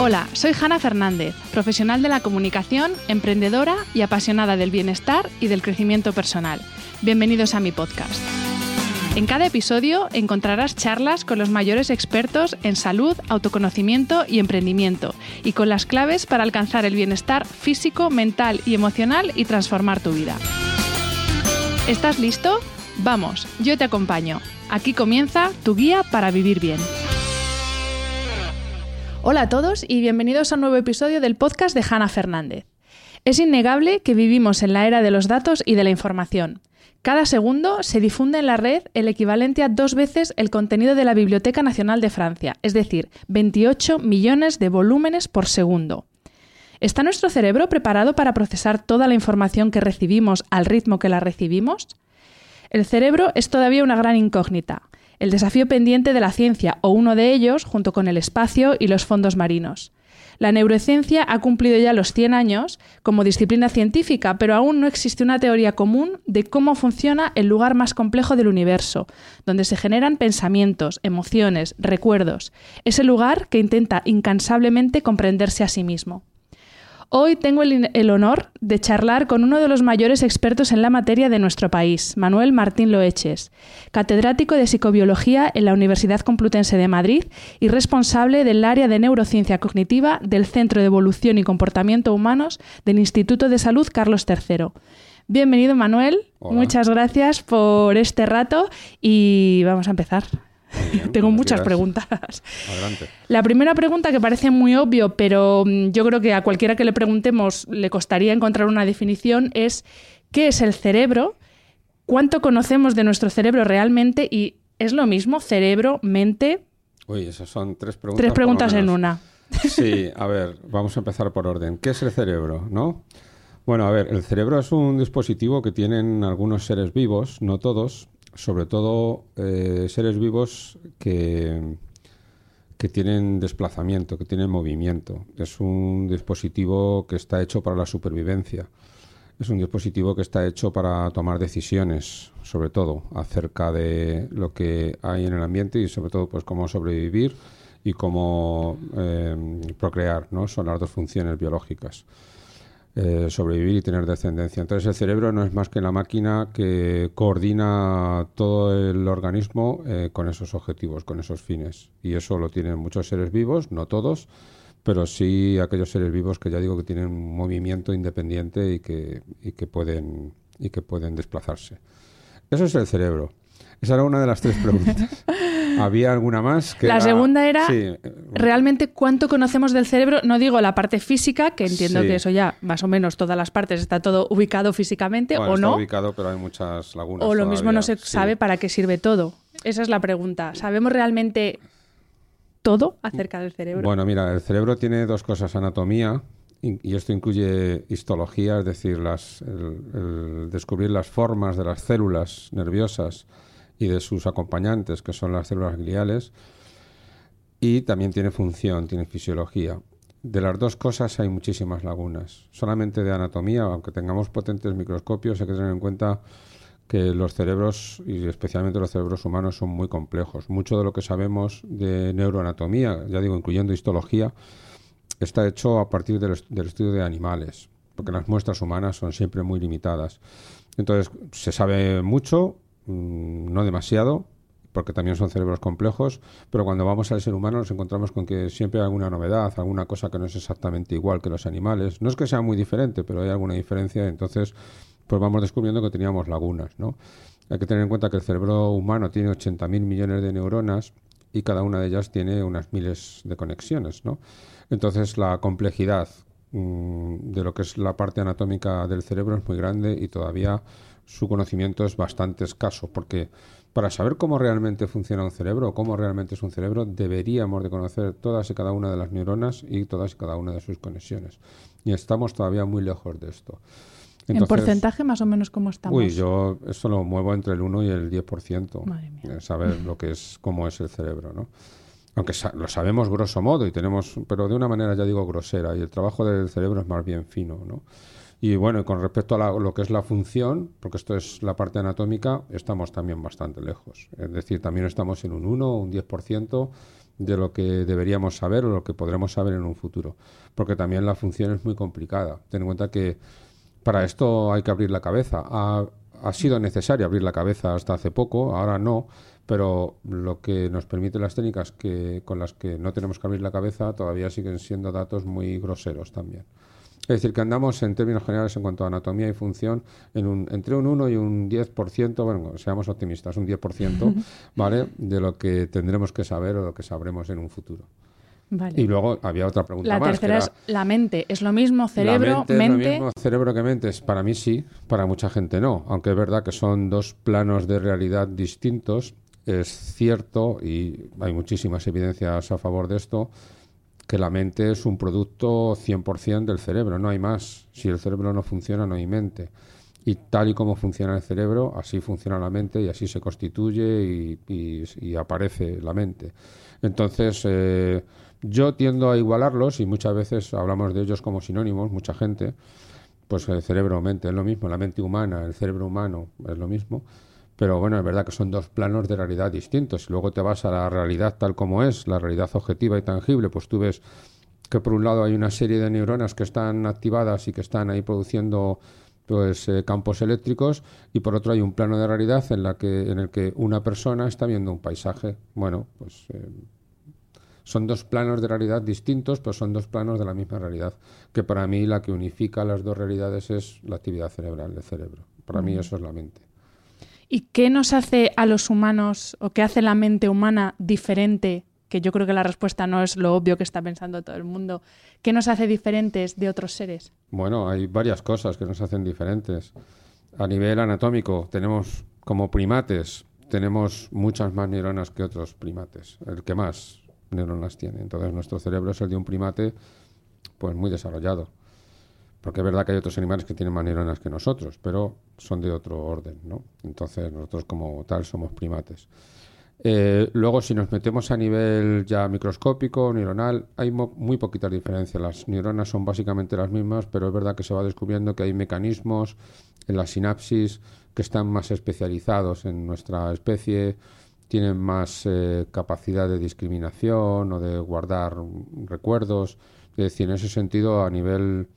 Hola, soy Hanna Fernández, profesional de la comunicación, emprendedora y apasionada del bienestar y del crecimiento personal. Bienvenidos a mi podcast. En cada episodio encontrarás charlas con los mayores expertos en salud, autoconocimiento y emprendimiento, y con las claves para alcanzar el bienestar físico, mental y emocional y transformar tu vida. ¿Estás listo? Vamos, yo te acompaño. Aquí comienza tu guía para vivir bien. Hola a todos y bienvenidos a un nuevo episodio del podcast de Hanna Fernández. Es innegable que vivimos en la era de los datos y de la información. Cada segundo se difunde en la red el equivalente a dos veces el contenido de la Biblioteca Nacional de Francia, es decir, 28 millones de volúmenes por segundo. ¿Está nuestro cerebro preparado para procesar toda la información que recibimos al ritmo que la recibimos? El cerebro es todavía una gran incógnita, el desafío pendiente de la ciencia o uno de ellos junto con el espacio y los fondos marinos. La neurociencia ha cumplido ya los 100 años como disciplina científica, pero aún no existe una teoría común de cómo funciona el lugar más complejo del universo, donde se generan pensamientos, emociones, recuerdos. Es el lugar que intenta incansablemente comprenderse a sí mismo. Hoy tengo el, el, honor de charlar con uno de los mayores expertos en la materia de nuestro país, Manuel Martín Loeches, catedrático de psicobiología en la Universidad Complutense de Madrid y responsable del área de neurociencia cognitiva del Centro de Evolución y Comportamiento Humanos del Instituto de Salud Carlos III. Bienvenido, Manuel. Hola. Muchas gracias por este rato y vamos a empezar. Bien, Tengo muchas preguntas. Adelante. La primera pregunta que parece muy obvio, pero mm, yo creo que a cualquiera que le preguntemos le costaría encontrar una definición, es ¿qué es el cerebro? ¿Cuánto conocemos de nuestro cerebro realmente? Y es lo mismo, cerebro, mente, Uy, esas son tres preguntas. tres preguntas en una. Sí, a ver, vamos a empezar por orden. ¿Qué es el cerebro? ¿No? Bueno, a ver, el cerebro es un dispositivo que tienen algunos seres vivos, no todos, sobre todo eh, seres vivos que, que tienen desplazamiento, que tienen movimiento. Es un dispositivo que está hecho para la supervivencia. Es un dispositivo que está hecho para tomar decisiones, sobre todo, acerca de lo que hay en el ambiente y sobre todo pues cómo sobrevivir y cómo eh, procrear, ¿no? Son las dos funciones biológicas. Eh, sobrevivir y tener descendencia. Entonces el cerebro no es más que la máquina que coordina todo el organismo eh, con esos objetivos, con esos fines. Y eso lo tienen muchos seres vivos, no todos, pero sí aquellos seres vivos que ya digo que tienen un movimiento independiente y que, y que, pueden, y que pueden desplazarse. Eso es el cerebro. Esa era una de las tres preguntas. ¿Había alguna más? Que La era- segunda era, Sí, ¿Realmente cuánto conocemos del cerebro? No digo la parte física, que entiendo Sí. que eso ya, más o menos todas las partes, está todo ubicado físicamente, bueno, o está no. ubicado, pero hay muchas lagunas. O lo mismo no se. Sí. sabe para qué sirve todo. Esa es la pregunta. ¿Sabemos realmente todo acerca del cerebro? Bueno, mira, el cerebro tiene dos cosas, anatomía, y y esto incluye histología, es decir, las, el, el descubrir las formas de las células nerviosas y de sus acompañantes, que son las células gliales, y también tiene función, tiene fisiología. De las dos cosas hay muchísimas lagunas. Solamente de anatomía, aunque tengamos potentes microscopios, hay que tener en cuenta que los cerebros, y especialmente los cerebros humanos, son muy complejos. Mucho de lo que sabemos de neuroanatomía, ya digo, incluyendo histología, está hecho a partir del, del estudio de animales, porque las muestras humanas son siempre muy limitadas. Entonces, se sabe mucho, mm, no demasiado, porque también son cerebros complejos, pero cuando vamos al ser humano nos encontramos con que siempre hay alguna novedad, alguna cosa que no es exactamente igual que los animales. No es que sea muy diferente, pero hay alguna diferencia, entonces pues vamos descubriendo que teníamos lagunas, ¿no? Hay que tener en cuenta que el cerebro humano tiene 80.000 millones de neuronas y cada una de ellas tiene unas miles de conexiones, ¿no? Entonces la complejidad mm, de lo que es la parte anatómica del cerebro es muy grande y todavía su conocimiento es bastante escaso porque Para saber cómo realmente funciona un cerebro o cómo realmente es un cerebro, deberíamos de conocer todas y cada una de las neuronas y todas y cada una de sus conexiones. Y estamos todavía muy lejos de esto. ¿En porcentaje más o menos cómo estamos? Uy, yo eso lo muevo entre el 1 y el 10%. Madre mía. Saber lo que es, cómo es el cerebro, ¿no? Aunque lo sabemos grosso modo y tenemos, pero de una manera ya digo grosera y el trabajo del cerebro es más bien fino, ¿no? Y bueno, con respecto a lo que es la función, porque esto es la parte anatómica, estamos también bastante lejos. Es decir, también estamos en un 1 o un 10% de lo que deberíamos saber o lo que podremos saber en un futuro. Porque también la función es muy complicada. Ten en cuenta que para esto hay que abrir la cabeza. Ha, ha sido necesario abrir la cabeza hasta hace poco, ahora no, pero lo que nos permite las técnicas que, con las que no tenemos que abrir la cabeza todavía siguen siendo datos muy groseros también. Es decir, que andamos en términos generales en cuanto a anatomía y función en un, entre un 1 y un 10%, bueno, seamos optimistas, un 10%, ¿vale? De lo que tendremos que saber o lo que sabremos en un futuro. Y luego había otra pregunta la más. La tercera es la mente. ¿Es lo mismo cerebro, mente? Es lo mismo cerebro que mente. Para mí sí, para mucha gente no. Aunque es verdad que son dos planos de realidad distintos. Es cierto, y hay muchísimas evidencias a favor de esto, que la mente es un producto 100% del cerebro, no hay más. Si el cerebro no funciona, no hay mente. Y tal y como funciona el cerebro, así funciona la mente y así se constituye y, aparece la mente. Entonces, eh, yo tiendo a igualarlos y muchas veces hablamos de ellos como sinónimos, mucha gente, pues el cerebro-mente es lo mismo, la mente humana, el cerebro humano es lo mismo. Pero bueno, es verdad que son dos planos de realidad distintos. Si luego te vas a la realidad tal como es, la realidad objetiva y tangible, pues tú ves que por un lado hay una serie de neuronas que están activadas y que están ahí produciendo pues eh, campos eléctricos y por otro hay un plano de realidad en la que en el que una persona está viendo un paisaje. Bueno, pues eh, son dos planos de realidad distintos, pero son dos planos de la misma realidad. Que para mí la que unifica las dos realidades es la actividad cerebral del cerebro. Para mí eso es la mente. ¿Y qué nos hace a los humanos o qué hace la mente humana diferente? Que yo creo que la respuesta no es lo obvio que está pensando todo el mundo. ¿Qué nos hace diferentes de otros seres? Bueno, hay varias cosas que nos hacen diferentes. A nivel anatómico, tenemos como primates, tenemos muchas más neuronas que otros primates, el que más neuronas tiene. Entonces, nuestro cerebro es el de un primate pues muy desarrollado. Porque es verdad que hay otros animales que tienen más neuronas que nosotros, pero son de otro orden, ¿no? Entonces nosotros como tal somos primates. Eh, luego, si nos metemos a nivel ya microscópico, neuronal, hay muy poquitas diferencias. Las neuronas son básicamente las mismas, pero es verdad que se va descubriendo que hay mecanismos en la sinapsis que están más especializados en nuestra especie, tienen más eh, capacidad de discriminación o de guardar recuerdos. Es decir, en ese sentido, a nivel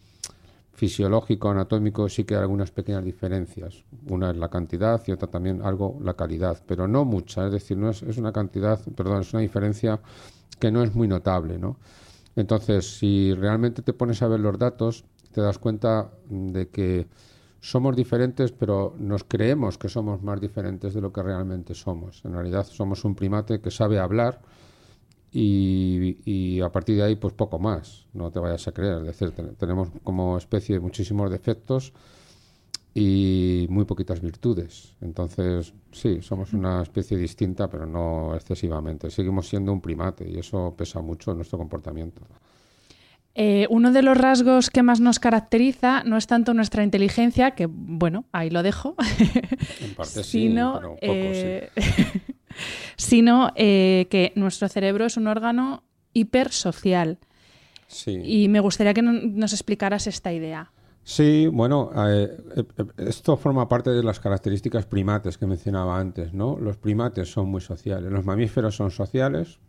fisiológico, anatómico, sí que hay algunas pequeñas diferencias. Una es la cantidad y otra también algo la calidad, pero no mucha. Es decir, no es, es una cantidad, perdón, es una diferencia que no es muy notable, ¿no? Entonces, si realmente te pones a ver los datos, te das cuenta de que somos diferentes, pero nos creemos que somos más diferentes de lo que realmente somos. En realidad somos un primate que sabe hablar, y, a partir de ahí pues poco más, no te vayas a creer. Es decir, tenemos como especie muchísimos defectos y muy poquitas virtudes. Entonces, sí, somos una especie distinta, pero no excesivamente. Seguimos siendo un primate y eso pesa mucho en nuestro comportamiento. Eh, uno de los rasgos que más nos caracteriza no es tanto nuestra inteligencia, que bueno, ahí lo dejo, en parte sino, sí, pero poco, eh, sino eh, que nuestro cerebro es un órgano hipersocial. Sí. Y me gustaría que nos explicaras esta idea. Sí, bueno, esto forma parte de las características primates que mencionaba antes, ¿no? Los primates son muy sociales, los mamíferos son sociales,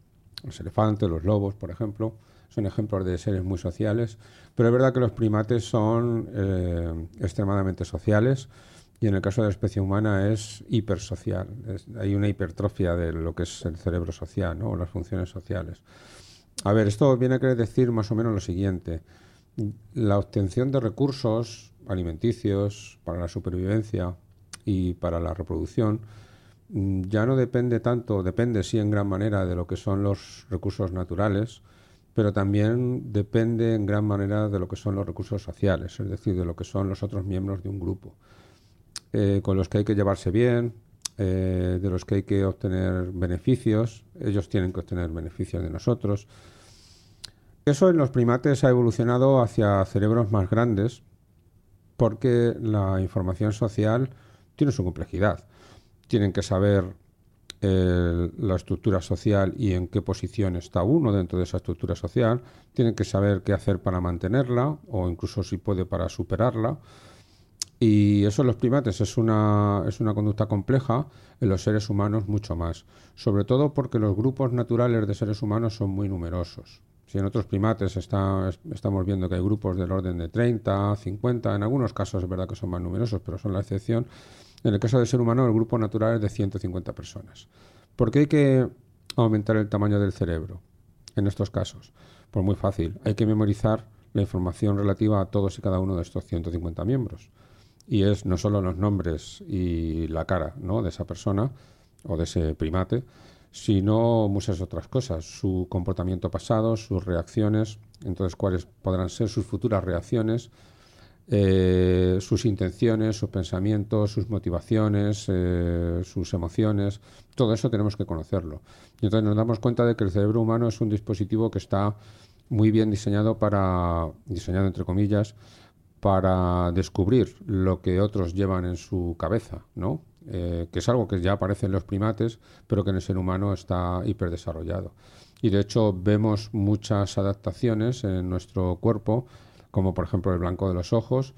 los elefantes, los lobos, por ejemplo, son ejemplos de seres muy sociales, pero es verdad que los primates son eh, extremadamente sociales y en el caso de la especie humana es hipersocial. hay una hipertrofia de lo que es el cerebro social ¿no? o las funciones sociales. A ver, esto viene a querer decir más o menos lo siguiente. La obtención de recursos alimenticios para la supervivencia y para la reproducción mm, ya no depende tanto, depende sí en gran manera de lo que son los recursos naturales, pero también depende en gran manera de lo que son los recursos sociales, es decir, de lo que son los otros miembros de un grupo, eh, con los que hay que llevarse bien, eh, de los que hay que obtener beneficios, ellos tienen que obtener beneficios de nosotros. Eso en los primates ha evolucionado hacia cerebros más grandes porque la información social tiene su complejidad. Tienen que saber la estructura social y en qué posición está uno dentro de esa estructura social. Tienen que saber qué hacer para mantenerla o incluso si puede para superarla. Y eso en los primates es una, es una conducta compleja, en los seres humanos mucho más. Sobre todo porque los grupos naturales de seres humanos son muy numerosos. Si en otros primates está, estamos viendo que hay grupos del orden de 30, 50, en algunos casos es verdad que son más numerosos, pero son la excepción. En el caso del ser humano, el grupo natural es de 150 personas. ¿Por qué hay que aumentar el tamaño del cerebro en estos casos? Pues muy fácil. Hay que memorizar la información relativa a todos y cada uno de estos 150 miembros y es no solo los nombres y la cara ¿no? de esa persona o de ese primate, sino muchas otras cosas, su comportamiento pasado, sus reacciones, entonces cuáles podrán ser sus futuras reacciones, eh, sus intenciones, sus pensamientos, sus motivaciones, eh, sus emociones, todo eso tenemos que conocerlo. Y entonces nos damos cuenta de que el cerebro humano es un dispositivo que está muy bien diseñado para, diseñado entre comillas, para descubrir lo que otros llevan en su cabeza, ¿no? Eh, que es algo que ya aparece en los primates, pero que en el ser humano está hiperdesarrollado. Y de hecho vemos muchas adaptaciones en nuestro cuerpo, como por ejemplo el blanco de los ojos,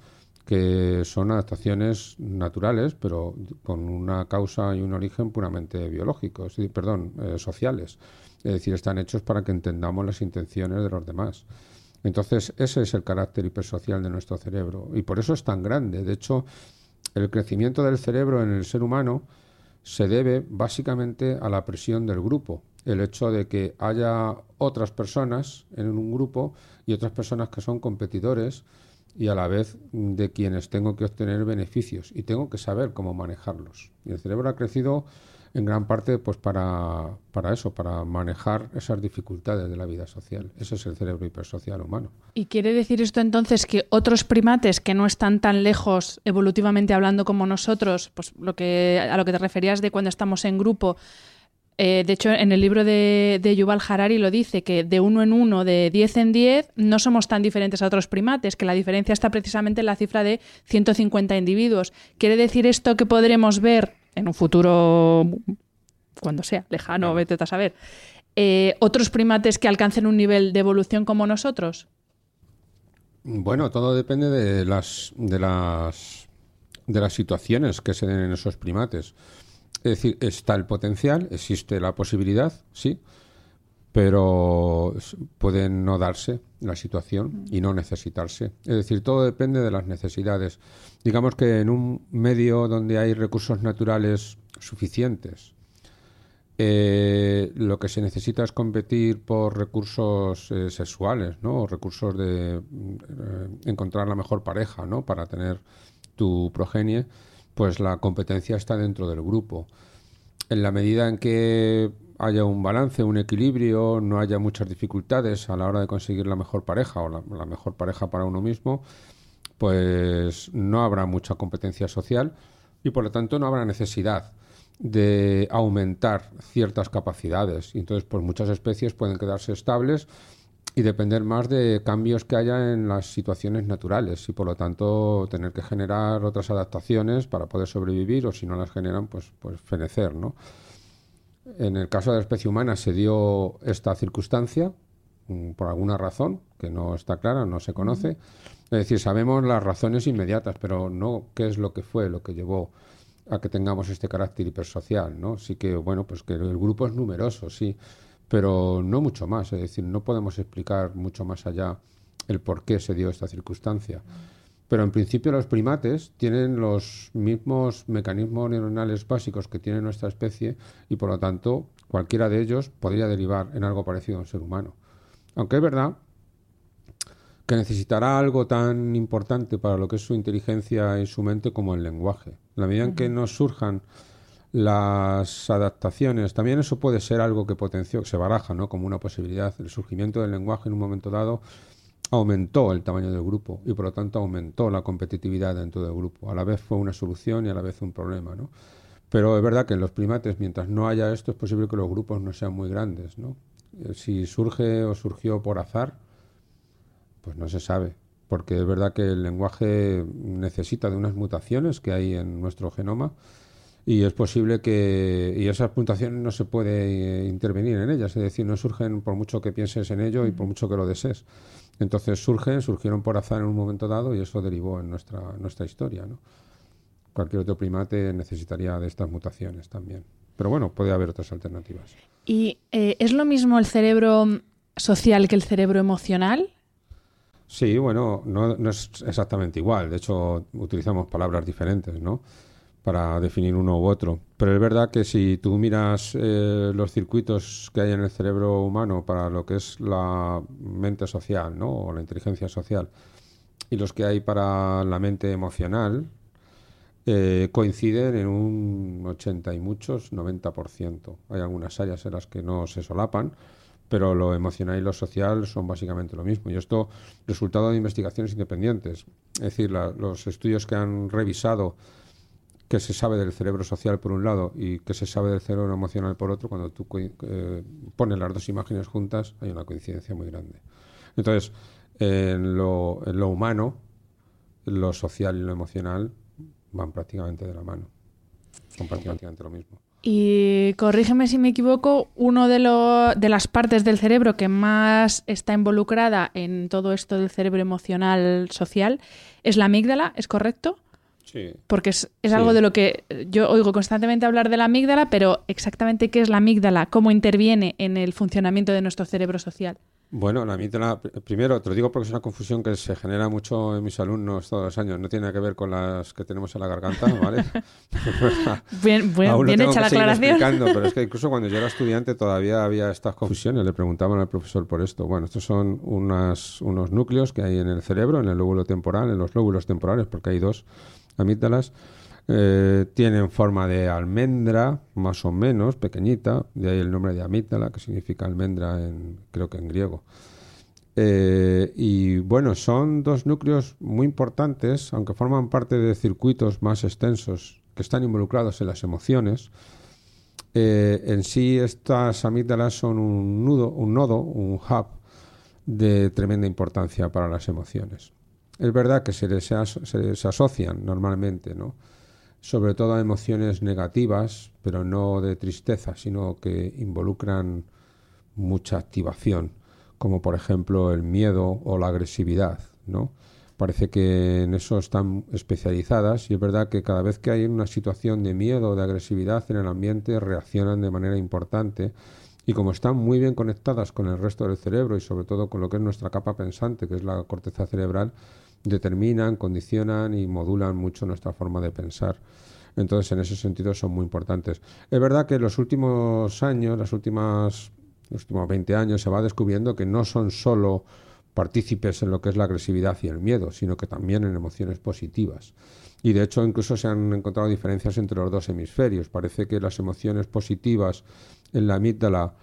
que son adaptaciones naturales, pero con una causa y un origen puramente biológicos, perdón, eh, sociales. Es decir, están hechos para que entendamos las intenciones de los demás. Entonces, ese es el carácter hipersocial de nuestro cerebro y por eso es tan grande. De hecho, el crecimiento del cerebro en el ser humano se debe básicamente a la presión del grupo, el hecho de que haya otras personas en un grupo y otras personas que son competidores y a la vez de quienes tengo que obtener beneficios y tengo que saber cómo manejarlos. Y el cerebro ha crecido en gran parte pues para, para eso, para manejar esas dificultades de la vida social. Ese es el cerebro hipersocial humano. ¿Y quiere decir esto entonces que otros primates que no están tan lejos evolutivamente hablando como nosotros, pues lo que a lo que te referías de cuando estamos en grupo, eh, de hecho, en el libro de, de, Yuval Harari lo dice, que de uno en uno, de diez en diez, no somos tan diferentes a otros primates, que la diferencia está precisamente en la cifra de 150 individuos. ¿Quiere decir esto que podremos ver en un futuro, cuando sea, lejano, vete a saber, eh, otros primates que alcancen un nivel de evolución como nosotros? Bueno, todo depende de las, de las, de las situaciones que se den en esos primates. Es decir, está el potencial, existe la posibilidad, sí, pero puede no darse la situación y no necesitarse. Es decir, todo depende de las necesidades. Digamos que en un medio donde hay recursos naturales suficientes, eh, lo que se necesita es competir por recursos eh, sexuales, ¿no? O recursos de eh, encontrar la mejor pareja, ¿no? Para tener tu progenie, pues la competencia está dentro del grupo. En la medida en que haya un balance, un equilibrio, no haya muchas dificultades a la hora de conseguir la mejor pareja o la, mejor pareja para uno mismo, pues no habrá mucha competencia social y por lo tanto no habrá necesidad de aumentar ciertas capacidades. Y entonces, pues muchas especies pueden quedarse estables y depender más de cambios que haya en las situaciones naturales y por lo tanto tener que generar otras adaptaciones para poder sobrevivir o si no las generan, pues, pues fenecer, ¿no? En el caso de la especie humana se dio esta circunstancia mm, por alguna razón que no está clara, no se conoce. Es decir, sabemos las razones inmediatas, pero no qué es lo que fue, lo que llevó a que tengamos este carácter hipersocial, ¿no? Sí que, bueno, pues que el grupo es numeroso, sí, pero no mucho más. Es decir, no podemos explicar mucho más allá el por qué se dio esta circunstancia. Pero en principio los primates tienen los mismos mecanismos neuronales básicos que tiene nuestra especie y por lo tanto cualquiera de ellos podría derivar en algo parecido a un ser humano. Aunque es verdad que necesitará algo tan importante para lo que es su inteligencia y su mente como el lenguaje. En la medida en que nos surjan las adaptaciones, también eso puede ser algo que potenció, que se baraja ¿no? como una posibilidad, el surgimiento del lenguaje en un momento dado aumentó el tamaño del grupo y por lo tanto aumentó la competitividad dentro del grupo. A la vez fue una solución y a la vez un problema, ¿no? Pero es verdad que en los primates, mientras no haya esto, es posible que los grupos no sean muy grandes, ¿no? Eh, si surge o surgió por azar, pues no se sabe, porque es verdad que el lenguaje necesita de unas mutaciones que hay en nuestro genoma y es posible que y esas mutaciones no se puede eh, intervenir en ellas, es decir, no surgen por mucho que pienses en ello y por mucho que lo desees. Entonces surgen, surgieron por azar en un momento dado y eso derivó en nuestra nuestra historia, ¿no? Cualquier otro primate necesitaría de estas mutaciones también. Pero bueno, puede haber otras alternativas. ¿Y eh, es lo mismo el cerebro social que el cerebro emocional? Sí, bueno, no, no, es exactamente igual. De hecho, utilizamos palabras diferentes, ¿no? Para definir uno u otro. Pero es verdad que si tú miras eh, los circuitos que hay en el cerebro humano para lo que es la mente social, ¿no? O la inteligencia social, y los que hay para la mente emocional, eh, coinciden en un 80 y muchos, 90%. Hay algunas áreas en las que no se solapan, pero lo emocional y lo social son básicamente lo mismo. Y esto, resultado de investigaciones independientes. Es decir, los estudios que han revisado qué se sabe del cerebro social por un lado y qué se sabe del cerebro emocional por otro, cuando tú eh, pones las dos imágenes juntas, hay una coincidencia muy grande. Entonces, en lo, en lo humano, lo social y lo emocional van prácticamente de la mano. Son prácticamente lo mismo. Y corrígeme si me equivoco, uno de, de las partes del cerebro que más está involucrada en todo esto del cerebro emocional social es la amígdala, ¿es correcto? Sí. Porque es, es algo de lo que yo oigo constantemente hablar de la amígdala, pero exactamente qué es la amígdala, cómo interviene en el funcionamiento de nuestro cerebro social. Bueno, la amígdala, primero, te lo digo porque es una confusión que se genera mucho en mis alumnos todos los años. No tiene que ver con las que tenemos en la garganta, ¿vale? bien bien hecha la aclaración. Pero es que incluso cuando yo era estudiante todavía había estas confusiones. Le preguntaban al profesor por esto. Bueno, estos son unas, unos núcleos que hay en el cerebro, en el lóbulo temporal, en los lóbulos temporales, porque hay dos amígdalas eh, tienen forma de almendra, más o menos, pequeñita, de ahí el nombre de amígdala, que significa almendra, en, creo que en griego. Eh, y bueno, son dos núcleos muy importantes, aunque forman parte de circuitos más extensos que están involucrados en las emociones. Eh, en sí, estas amígdalas son un nudo, un nodo, un hub de tremenda importancia para las emociones. Es verdad que se, les se, asocian normalmente, ¿no? sobre todo a emociones negativas, pero no de tristeza, sino que involucran mucha activación, como por ejemplo el miedo o la agresividad, ¿no? Parece que en eso están especializadas y es verdad que cada vez que hay una situación de miedo o de agresividad en el ambiente reaccionan de manera importante y como están muy bien conectadas con el resto del cerebro y sobre todo con lo que es nuestra capa pensante, que es la corteza cerebral, determinan, condicionan y modulan mucho nuestra forma de pensar. Entonces, en ese sentido son muy importantes. Es verdad que en los últimos años, las últimas, los últimos 20 años, se va descubriendo que no son solo partícipes en lo que es la agresividad y el miedo, sino que también en emociones positivas. Y de hecho incluso se han encontrado diferencias entre los dos hemisferios. Parece que las emociones positivas en la amígdala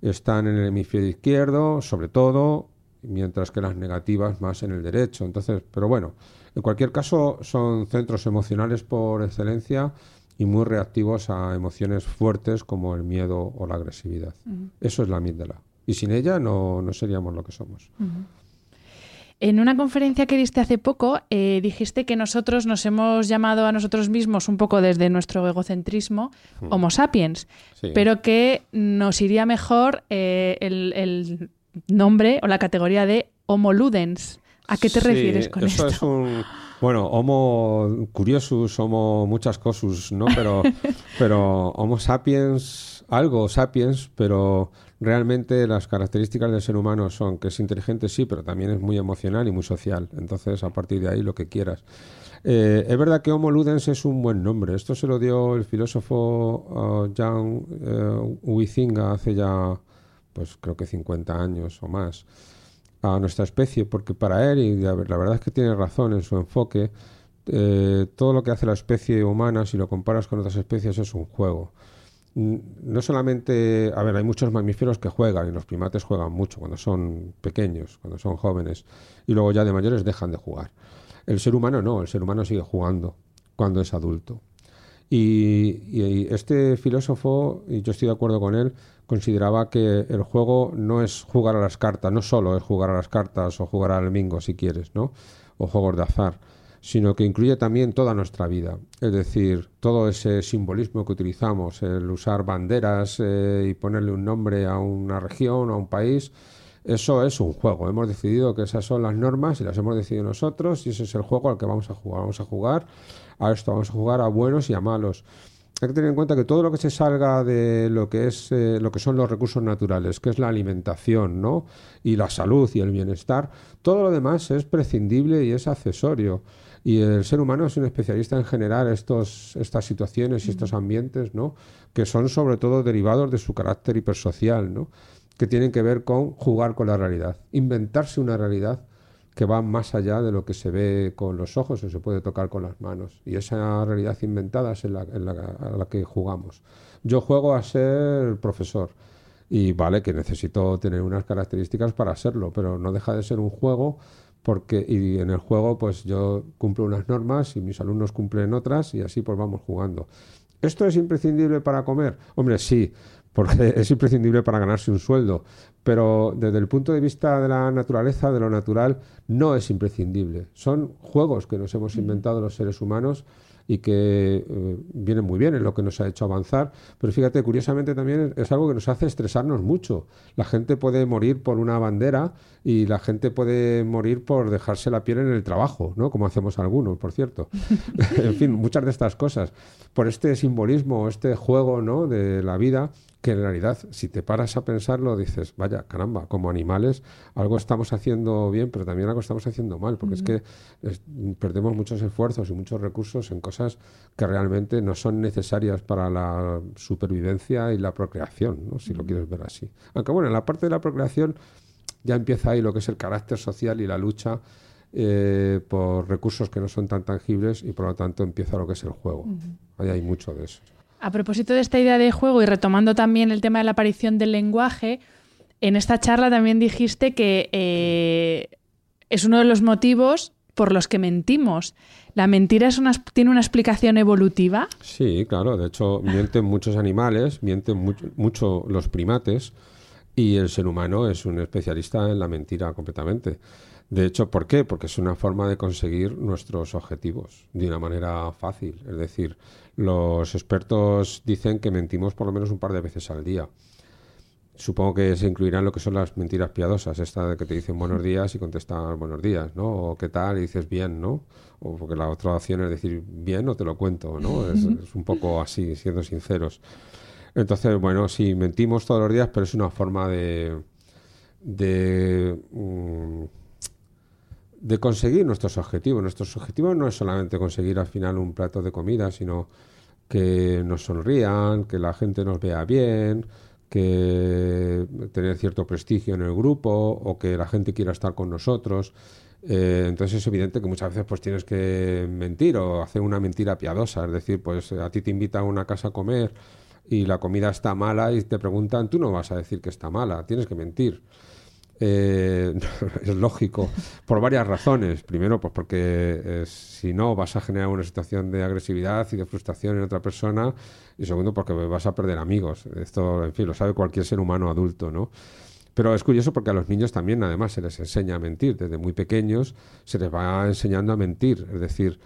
están en el hemisferio izquierdo, sobre todo, mientras que las negativas más en el derecho. Entonces, pero bueno, en cualquier caso son centros emocionales por excelencia y muy reactivos a emociones fuertes como el miedo o la agresividad. Eso es la amígdala. Y sin ella no, no seríamos lo que somos. En una conferencia que diste hace poco, eh, dijiste que nosotros nos hemos llamado a nosotros mismos un poco desde nuestro egocentrismo Homo sapiens, pero que nos iría mejor eh, el, nombre o la categoría de Homo ludens. ¿A qué te refieres con eso esto? Es un, bueno, Homo curiosus, Homo muchas cosas, ¿no? Pero, pero Homo sapiens, algo sapiens, pero realmente las características del ser humano son que es inteligente, sí, pero también es muy emocional y muy social. Entonces, a partir de ahí, lo que quieras. Eh, es verdad que Homo ludens es un buen nombre. Esto se lo dio el filósofo uh, Jan uh, Huizinga hace ya pues creo que 50 años o más, a nuestra especie, porque para él, y la, verdad es que tiene razón en su enfoque, eh, todo lo que hace la especie humana, si lo comparas con otras especies, es un juego. No solamente, a ver, hay muchos mamíferos que juegan y los primates juegan mucho cuando son pequeños, cuando son jóvenes, y luego ya de mayores dejan de jugar. El ser humano no, el ser humano sigue jugando cuando es adulto. Y, este filósofo, y yo estoy de acuerdo con él, consideraba que el juego no es jugar a las cartas, no solo es jugar a las cartas o jugar al bingo si quieres, ¿no? O juegos de azar, sino que incluye también toda nuestra vida. Es decir, todo ese simbolismo que utilizamos, el usar banderas eh, y ponerle un nombre a una región, a un país, eso es un juego. Hemos decidido que esas son las normas y las hemos decidido nosotros y ese es el juego al que vamos a jugar. Vamos a jugar a esto, vamos a jugar a buenos y a malos hay que tener en cuenta que todo lo que se salga de lo que es eh, lo que son los recursos naturales, que es la alimentación, ¿no? y la salud y el bienestar, todo lo demás es prescindible y es accesorio. Y el ser humano es un especialista en generar estos, estas situaciones y estos ambientes, ¿no? que son sobre todo derivados de su carácter hipersocial, ¿no? que tienen que ver con jugar con la realidad, inventarse una realidad que va más allá de lo que se ve con los ojos o se puede tocar con las manos. Y esa realidad inventada es a la que jugamos. Yo juego a ser profesor y vale que necesito tener unas características para serlo, pero no deja de ser un juego porque y en el juego pues yo cumplo unas normas y mis alumnos cumplen otras y así pues vamos jugando. ¿Esto es imprescindible para comer? Hombre, sí, porque es imprescindible para ganarse un sueldo, pero desde el punto de vista de la naturaleza, de lo natural, no es imprescindible. Son juegos que nos hemos inventado los seres humanos y que eh, vienen muy bien en lo que nos ha hecho avanzar, pero fíjate, curiosamente también es algo que nos hace estresarnos mucho. La gente puede morir por una bandera y la gente puede morir por dejarse la piel en el trabajo, ¿no? Como hacemos algunos, por cierto. en fin, muchas de estas cosas. Por este simbolismo, este juego, ¿no? De la vida que en realidad si te paras a pensarlo dices, vaya, caramba, como animales algo estamos haciendo bien, pero también algo estamos haciendo mal, porque es que perdemos muchos esfuerzos y muchos recursos en cosas que realmente no son necesarias para la supervivencia y la procreación, ¿no? si lo quieres ver así. Aunque bueno, en la parte de la procreación ya empieza ahí lo que es el carácter social y la lucha eh, por recursos que no son tan tangibles y por lo tanto empieza lo que es el juego. Ahí hay mucho de eso. A propósito de esta idea de juego y retomando también el tema de la aparición del lenguaje, en esta charla también dijiste que eh, es uno de los motivos por los que mentimos. ¿La mentira tiene una explicación evolutiva? Sí, claro. De hecho, mienten muchos animales, mienten mucho los primates y el ser humano es un especialista en la mentira completamente. De hecho, ¿por qué? Porque es una forma de conseguir nuestros objetivos de una manera fácil. Es decir, los expertos dicen que mentimos por lo menos un par de veces al día. Supongo que se incluirán lo que son las mentiras piadosas, esta de que te dicen buenos días y contestas buenos días, ¿no? O qué tal y dices bien, ¿no? O porque la otra opción es decir bien o te lo cuento, ¿no? Es, un poco así, siendo sinceros. Entonces, bueno, sí, mentimos todos los días, pero es una forma de, de mm, de conseguir nuestros objetivos. Nuestros objetivos no es solamente conseguir al final un plato de comida, sino que nos sonrían, que la gente nos vea bien, que tener cierto prestigio en el grupo o que la gente quiera estar con nosotros. Eh, entonces es evidente que muchas veces pues tienes que mentir o hacer una mentira piadosa, es decir, pues a ti te invitan a una casa a comer y la comida está mala y te preguntan, tú no vas a decir que está mala, tienes que mentir. Eh, es lógico, por varias razones. Primero, pues porque eh, si no vas a generar una situación de agresividad y de frustración en otra persona. Y segundo, porque vas a perder amigos. Esto, en fin, lo sabe cualquier ser humano adulto, ¿no? Pero es curioso porque a los niños también, además, se les enseña a mentir. Desde muy pequeños se les va enseñando a mentir. Es decir,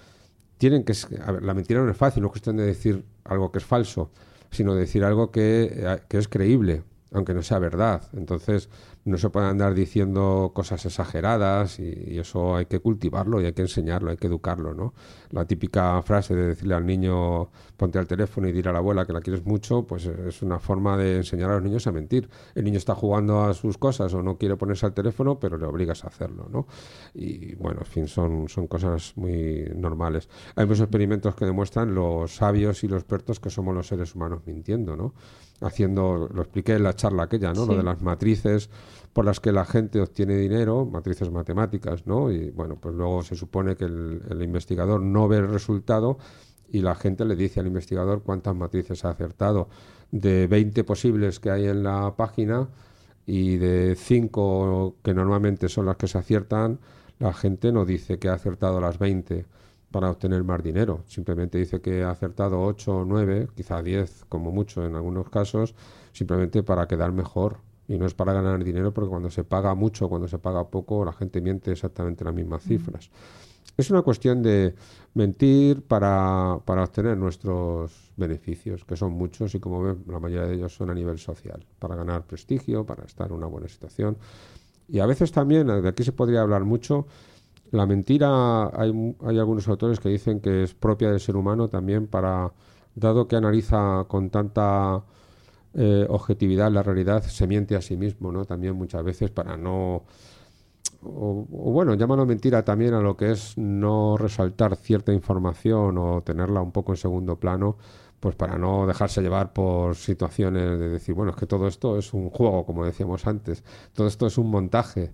tienen que. la mentira no es fácil, no es cuestión de decir algo que es falso, sino de decir algo que, eh, que es creíble, aunque no sea verdad. Entonces, no se puede andar diciendo cosas exageradas y, eso hay que cultivarlo y hay que enseñarlo, hay que educarlo, ¿no? La típica frase de decirle al niño ponte al teléfono y dir a la abuela que la quieres mucho, pues es una forma de enseñar a los niños a mentir. El niño está jugando a sus cosas o no quiere ponerse al teléfono, pero le obligas a hacerlo, ¿no? Y bueno, en fin, son, son cosas muy normales. Hay muchos experimentos que demuestran los sabios y los expertos que somos los seres humanos mintiendo, ¿no? Haciendo, lo expliqué en la charla aquella, ¿no? Lo de las matrices por las que la gente obtiene dinero, matrices matemáticas, ¿no? Y bueno, pues luego se supone que el, investigador no ve el resultado y la gente le dice al investigador cuántas matrices ha acertado. De 20 posibles que hay en la página y de 5 que normalmente son las que se aciertan, la gente no dice que ha acertado las 20 para obtener más dinero. Simplemente dice que ha acertado 8 o 9, quizá 10 como mucho en algunos casos, simplemente para quedar mejor. Y no es para ganar dinero porque cuando se paga mucho, cuando se paga poco, la gente miente exactamente las mismas cifras. Es una cuestión de mentir para, para obtener nuestros beneficios, que son muchos y como ven, la mayoría de ellos son a nivel social, para ganar prestigio, para estar en una buena situación. Y a veces también, de aquí se podría hablar mucho, la mentira, hay, hay algunos autores que dicen que es propia del ser humano también para, dado que analiza con tanta eh, objetividad la realidad, se miente a sí mismo, ¿no? También muchas veces para no... O, o, bueno, llámalo mentira también a lo que es no resaltar cierta información o tenerla un poco en segundo plano, pues para no dejarse llevar por situaciones de decir, bueno, es que todo esto es un juego, como decíamos antes, todo esto es un montaje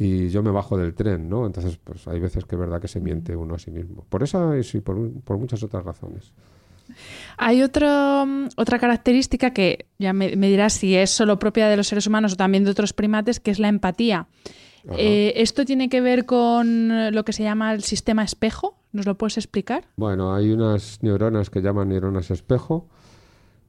y yo me bajo del tren, ¿no? Entonces, pues hay veces que es verdad que se miente uno a sí mismo. Por esa y sí, por, por muchas otras razones. Hay otro, otra característica que ya me, me, dirás si es solo propia de los seres humanos o también de otros primates, que es la empatía. Eh, ¿Esto tiene que ver con lo que se llama el sistema espejo? ¿Nos lo puedes explicar? Bueno, hay unas neuronas que llaman neuronas espejo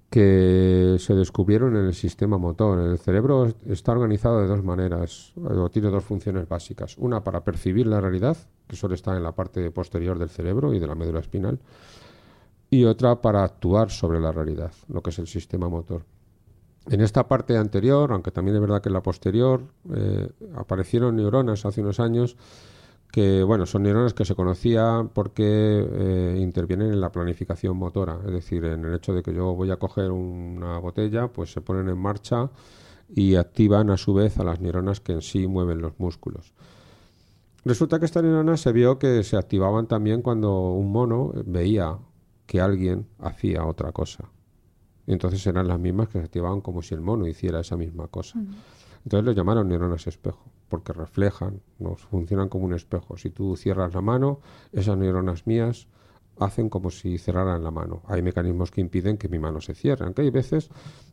que se descubrieron en el sistema motor. El cerebro está organizado de dos maneras, o tiene dos funciones básicas. Una para percibir la realidad, que suele estar en la parte posterior del cerebro y de la médula espinal, y otra para actuar sobre la realidad, lo que es el sistema motor. En esta parte anterior, aunque también es verdad que en la posterior, eh, aparecieron neuronas hace unos años que bueno, son neuronas que se conocían porque eh, intervienen en la planificación motora, es decir, en el hecho de que yo voy a coger una botella, pues se ponen en marcha y activan a su vez a las neuronas que en sí mueven los músculos. Resulta que estas neuronas se vio que se activaban también cuando un mono veía que alguien hacía otra cosa. Entonces eran las mismas que se activaban como si el mono hiciera esa misma cosa. Entonces lo llamaron neuronas espejo, porque reflejan, nos funcionan como un espejo. Si tú cierras la mano, esas neuronas mías hacen como si cerraran la mano. Hay mecanismos que impiden que mi mano se cierre, aunque hay veces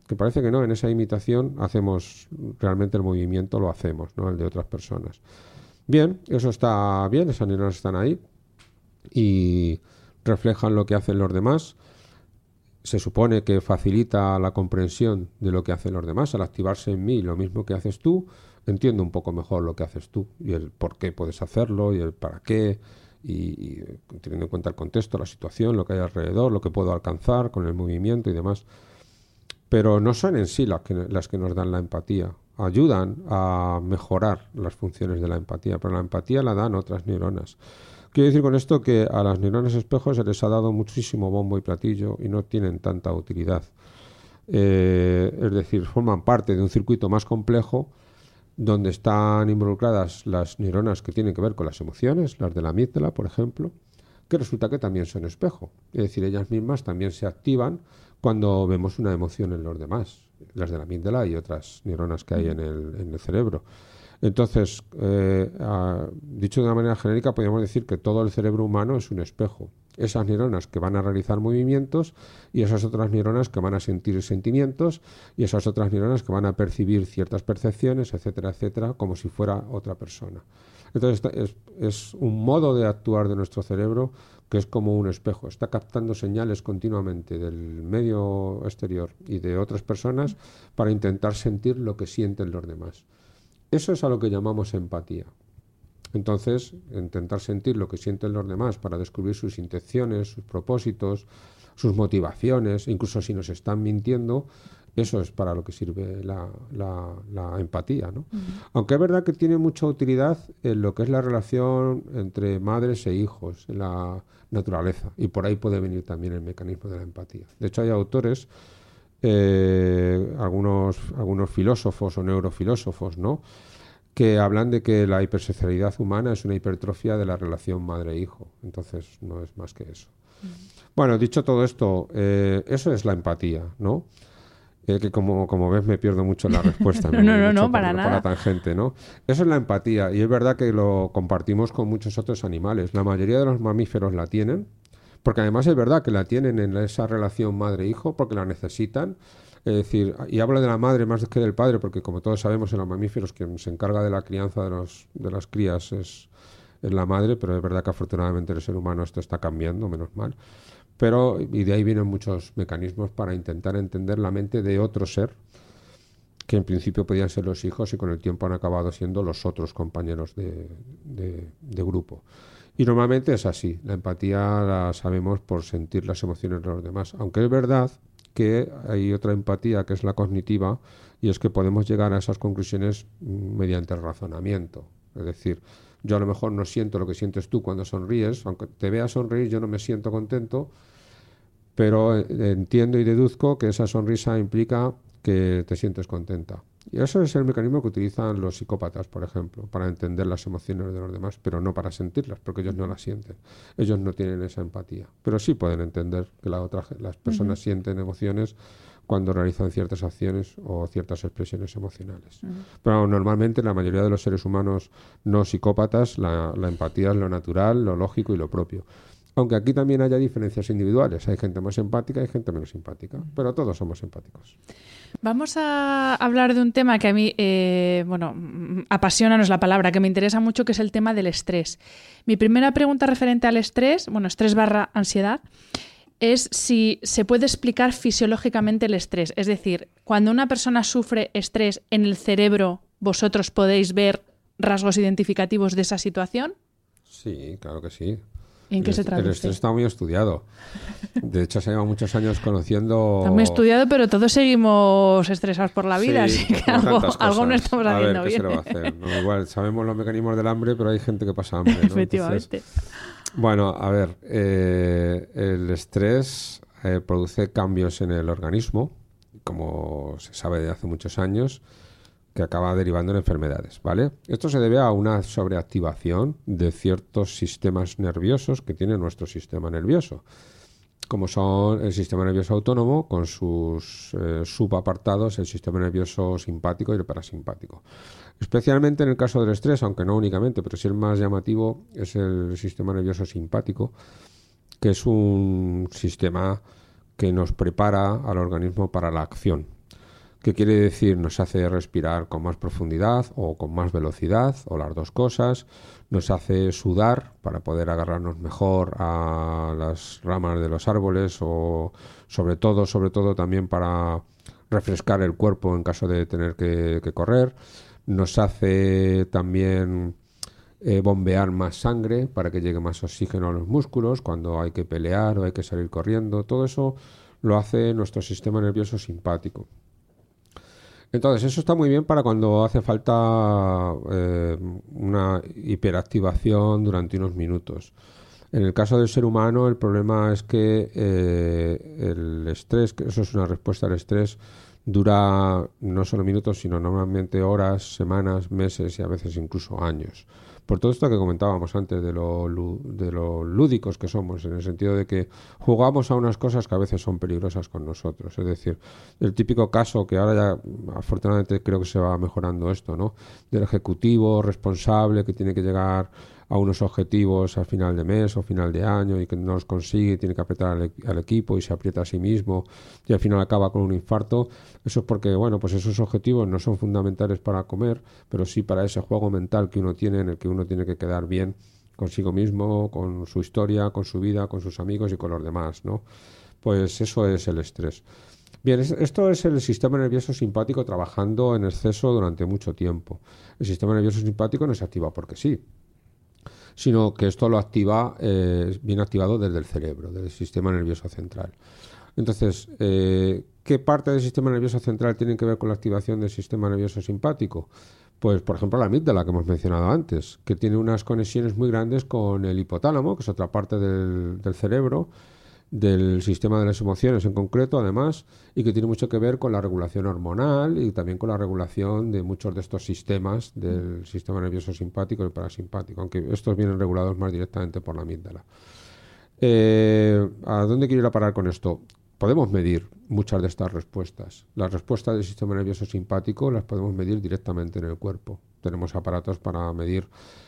que parece que no, en esa imitación hacemos realmente el movimiento, lo hacemos, ¿no? El de otras personas. Bien, eso está bien, esas neuronas están ahí y reflejan lo que hacen los demás se supone que facilita la comprensión de lo que hacen los demás. Al activarse en mí lo mismo que haces tú, entiendo un poco mejor lo que haces tú y el por qué puedes hacerlo y el para qué y, teniendo en cuenta el contexto, la situación, lo que hay alrededor, lo que puedo alcanzar con el movimiento y demás. Pero no son en sí las que, las que nos dan la empatía. Ayudan a mejorar las funciones de la empatía, pero la empatía la dan otras neuronas. Quiero decir con esto que a las neuronas espejos se les ha dado muchísimo bombo y platillo y no tienen tanta utilidad. Eh, es decir, forman parte de un circuito más complejo donde están involucradas las neuronas que tienen que ver con las emociones, las de la amígdala, por ejemplo, que resulta que también son espejo. Es decir, ellas mismas también se activan cuando vemos una emoción en los demás, las de la amígdala y otras neuronas que hay en el, en el cerebro. Entonces, eh, dicho de una manera genérica, podríamos decir que todo el cerebro humano es un espejo. Esas neuronas que van a realizar movimientos y esas otras neuronas que van a sentir sentimientos y esas otras neuronas que van a percibir ciertas percepciones, etcétera, etcétera, como si fuera otra persona. Entonces, es, es un modo de actuar de nuestro cerebro que es como un espejo. Está captando señales continuamente del medio exterior y de otras personas para intentar sentir lo que sienten los demás. Eso es a lo que llamamos empatía. Entonces, intentar sentir lo que sienten los demás para descubrir sus intenciones, sus propósitos, sus motivaciones, incluso si nos están mintiendo, eso es para lo que sirve la, empatía. ¿no? Aunque es verdad que tiene mucha utilidad en lo que es la relación entre madres e hijos, en la naturaleza, y por ahí puede venir también el mecanismo de la empatía. De hecho, hay autores eh, algunos, algunos filósofos o neurofilósofos, ¿no? Que hablan de que la hipersexualidad humana es una hipertrofia de la relación madre-hijo. Entonces, no es más que eso. Bueno, dicho todo esto, eh, eso es la empatía, ¿no? Eh, que como, como ves me pierdo mucho la respuesta. no, no, no, no para nada. Para tangente, ¿no? Eso es la empatía y es verdad que lo compartimos con muchos otros animales. La mayoría de los mamíferos la tienen, porque además es verdad que la tienen en esa relación madre-hijo porque la necesitan. Es decir, y hablo de la madre más que del padre, porque como todos sabemos en los mamíferos quien se encarga de la crianza de, los, de las crías es es la madre, pero es verdad que afortunadamente el ser humano esto está cambiando, menos mal. Pero, y de ahí vienen muchos mecanismos para intentar entender la mente de otro ser, que en principio podían ser los hijos y con el tiempo han acabado siendo los otros compañeros de, de grupo. Y normalmente es así, la empatía la sabemos por sentir las emociones de los demás, aunque es verdad que hay otra empatía que es la cognitiva y es que podemos llegar a esas conclusiones mediante el razonamiento. Es decir, yo a lo mejor no siento lo que sientes tú cuando sonríes, aunque te vea sonreír yo no me siento contento, pero eh, entiendo y deduzco que esa sonrisa implica que te sientes contenta. Y eso es el mecanismo que utilizan los psicópatas, por ejemplo, para entender las emociones de los demás, pero no para sentirlas, porque ellos no las sienten. Ellos no tienen esa empatía, pero sí pueden entender que la otra, las personas sienten emociones cuando realizan ciertas acciones o ciertas expresiones emocionales. Pero normalmente la mayoría de los seres humanos no psicópatas, la empatía es lo natural, lo lógico y lo propio. Aunque aquí también haya diferencias individuales. Hay gente más empática y gente menos simpática, pero todos somos empáticos. Vamos a hablar de un tema que a mí, eh, bueno, apasiona no es la palabra, que me interesa mucho, que es el tema del estrés. Mi primera pregunta referente al estrés, bueno, estrés barra ansiedad, es si se puede explicar fisiológicamente el estrés. Es decir, cuando una persona sufre estrés en el cerebro, ¿vosotros podéis ver rasgos identificativos de esa situación? Sí, claro que sí. ¿En qué se traduce? El estrés está muy estudiado. De hecho, se lleva muchos años conociendo. Está muy estudiado, pero todos seguimos estresados por la vida, así que algo, no estamos haciendo bien. igual sabemos los mecanismos del hambre, pero hay gente que pasa hambre. Efectivamente. bueno, a ver, eh, el estrés eh, produce cambios en el organismo, como se sabe de hace muchos años que acaba derivando en enfermedades, ¿vale? Esto se debe a una sobreactivación de ciertos sistemas nerviosos que tiene nuestro sistema nervioso, como son el sistema nervioso autónomo con sus eh, subapartados, el sistema nervioso simpático y el parasimpático. Especialmente en el caso del estrés, aunque no únicamente, pero sí el más llamativo es el sistema nervioso simpático, que es un sistema que nos prepara al organismo para la acción, ¿Qué quiere decir? Nos hace respirar con más profundidad o con más velocidad o las dos cosas. Nos hace sudar para poder agarrarnos mejor a las ramas de los árboles o sobre todo, sobre todo también para refrescar el cuerpo en caso de tener que, correr. Nos hace también eh, bombear más sangre para que llegue más oxígeno a los músculos cuando hay que pelear o hay que salir corriendo. Todo eso lo hace nuestro sistema nervioso simpático. Entonces, eso está muy bien para cuando hace falta eh, una hiperactivación durante unos minutos. En el caso del ser humano, el problema es que eh, el estrés, que eso es una respuesta al estrés, dura no solo minutos, sino normalmente horas, semanas, meses y a veces incluso años por todo esto que comentábamos antes de lo, de lo lúdicos que somos, en el sentido de que jugamos a unas cosas que a veces son peligrosas con nosotros. Es decir, el típico caso que ahora ya afortunadamente creo que se va mejorando esto, ¿no? Del ejecutivo responsable que tiene que llegar a unos objetivos al final de mes o final de año y que no los consigue, tiene que apretar al, al, equipo y se aprieta a sí mismo y al final acaba con un infarto. Eso es porque, bueno, pues esos objetivos no son fundamentales para comer, pero sí para ese juego mental que uno tiene en el que uno tiene que quedar bien consigo mismo, con su historia, con su vida, con sus amigos y con los demás, ¿no? Pues eso es el estrés. Bien, esto es el sistema nervioso simpático trabajando en exceso durante mucho tiempo. El sistema nervioso simpático no se activa porque sí, sino que esto lo activa, eh, bien activado desde el cerebro, desde el sistema nervioso central. Entonces, eh, ¿qué parte del sistema nervioso central tiene que ver con la activación del sistema nervioso simpático? Pues, por ejemplo, la amígdala que hemos mencionado antes, que tiene unas conexiones muy grandes con el hipotálamo, que es otra parte del cerebro, del sistema de las emociones en concreto, además, y que tiene mucho que ver con la regulación hormonal y también con la regulación de muchos de estos sistemas del sistema nervioso simpático y parasimpático, aunque estos vienen regulados más directamente por la amígdala. Eh, ¿A dónde quiero ir a parar con esto? Podemos medir muchas de estas respuestas. Las respuestas del sistema nervioso simpático las podemos medir directamente en el cuerpo. Tenemos aparatos para medir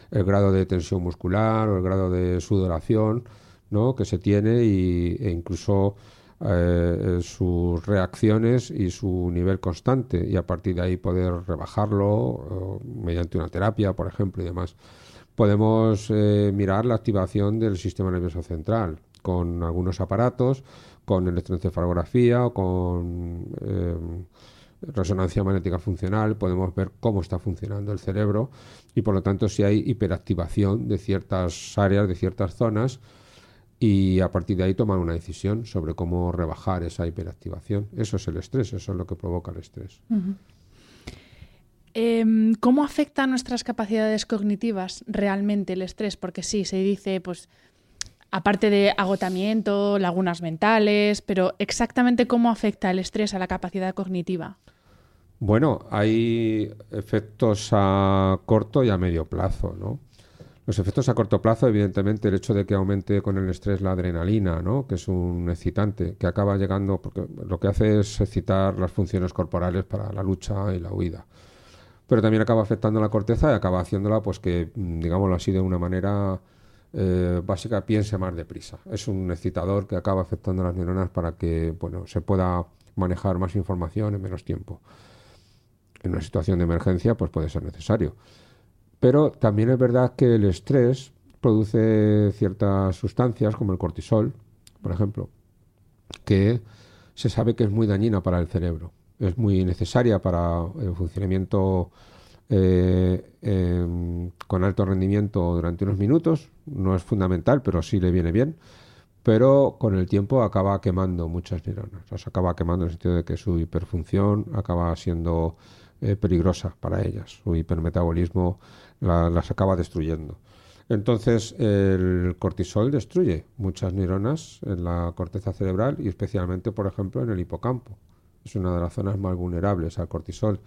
el grado de tensión muscular o el grado de sudoración ¿no? que se tiene y, e incluso eh, sus reacciones y su nivel constante y a partir de ahí poder rebajarlo mediante una terapia, por ejemplo, y demás. podemos eh, mirar la activación del sistema nervioso central con algunos aparatos, con electroencefalografía o con eh, resonancia magnética funcional, podemos ver cómo está funcionando el cerebro y por lo tanto si hay hiperactivación de ciertas áreas, de ciertas zonas y a partir de ahí tomar una decisión sobre cómo rebajar esa hiperactivación. Eso es el estrés, eso es lo que provoca el estrés. Em, ¿Cómo afecta a nuestras capacidades cognitivas realmente el estrés? Porque sí, se dice, pues, aparte de agotamiento, lagunas mentales, pero exactamente cómo afecta el estrés a la capacidad cognitiva. Bueno, hay efectos a corto y a medio plazo, ¿no? Los efectos a corto plazo, evidentemente, el hecho de que aumente con el estrés la adrenalina, ¿no? que es un excitante, que acaba llegando, porque lo que hace es excitar las funciones corporales para la lucha y la huida. Pero también acaba afectando la corteza y acaba haciéndola, pues que, mm, digámoslo así, de una manera eh, básica, piense más deprisa. Es un excitador que acaba afectando a las neuronas para que bueno, se pueda manejar más información en menos tiempo. En una situación de emergencia, pues puede ser necesario. Pero también es verdad que el estrés produce ciertas sustancias, como el cortisol, por ejemplo, que se sabe que es muy dañina para el cerebro. Es muy necesaria para el funcionamiento eh, em, con alto rendimiento durante unos minutos. No es fundamental, pero sí le viene bien. Pero con el tiempo acaba quemando muchas neuronas. Acaba quemando en el sentido de que su hiperfunción acaba siendo eh, peligrosa para ellas. Su hipermetabolismo las acaba destruyendo. Entonces, el cortisol destruye muchas neuronas en la corteza cerebral y especialmente, por ejemplo, en el hipocampo. Es una de las zonas más vulnerables al cortisol.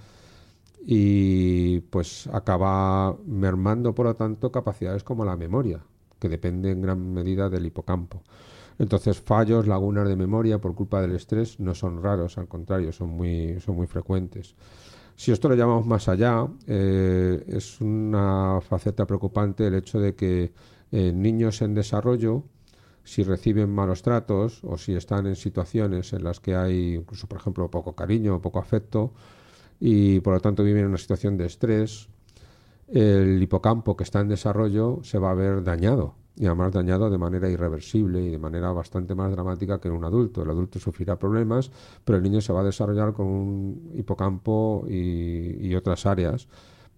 Y pues acaba mermando, por lo tanto, capacidades como la memoria, que depende en gran medida del hipocampo. Entonces, fallos, lagunas de memoria por culpa del estrés no son raros, al contrario, son muy, son muy frecuentes. Si esto lo llamamos más allá, eh, es una faceta preocupante el hecho de que eh, niños en desarrollo, si reciben malos tratos o si están en situaciones en las que hay incluso, por ejemplo, poco cariño poco afecto y por lo tanto viven en una situación de estrés, el hipocampo que está en desarrollo se va a ver dañado y además dañado de manera irreversible y de manera bastante más dramática que un adulto. El adulto sufrirá problemas, pero el niño se va a desarrollar con un hipocampo y, otras áreas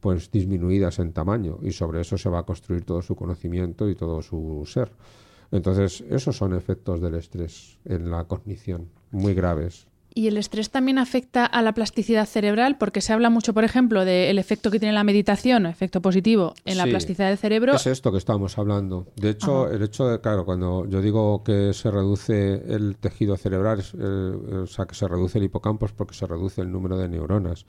pues disminuidas en tamaño y sobre eso se va a construir todo su conocimiento y todo su ser. Entonces, esos son efectos del estrés en la cognición, muy graves. Y el estrés también afecta a la plasticidad cerebral porque se habla mucho, por ejemplo, del efecto que tiene la meditación, efecto positivo en la plasticidad del cerebro. Es esto que estamos hablando. De hecho, el hecho de, claro, cuando yo digo que se reduce el tejido cerebral, o sea, que se reduce el hipocampo es porque se reduce el número de neuronas.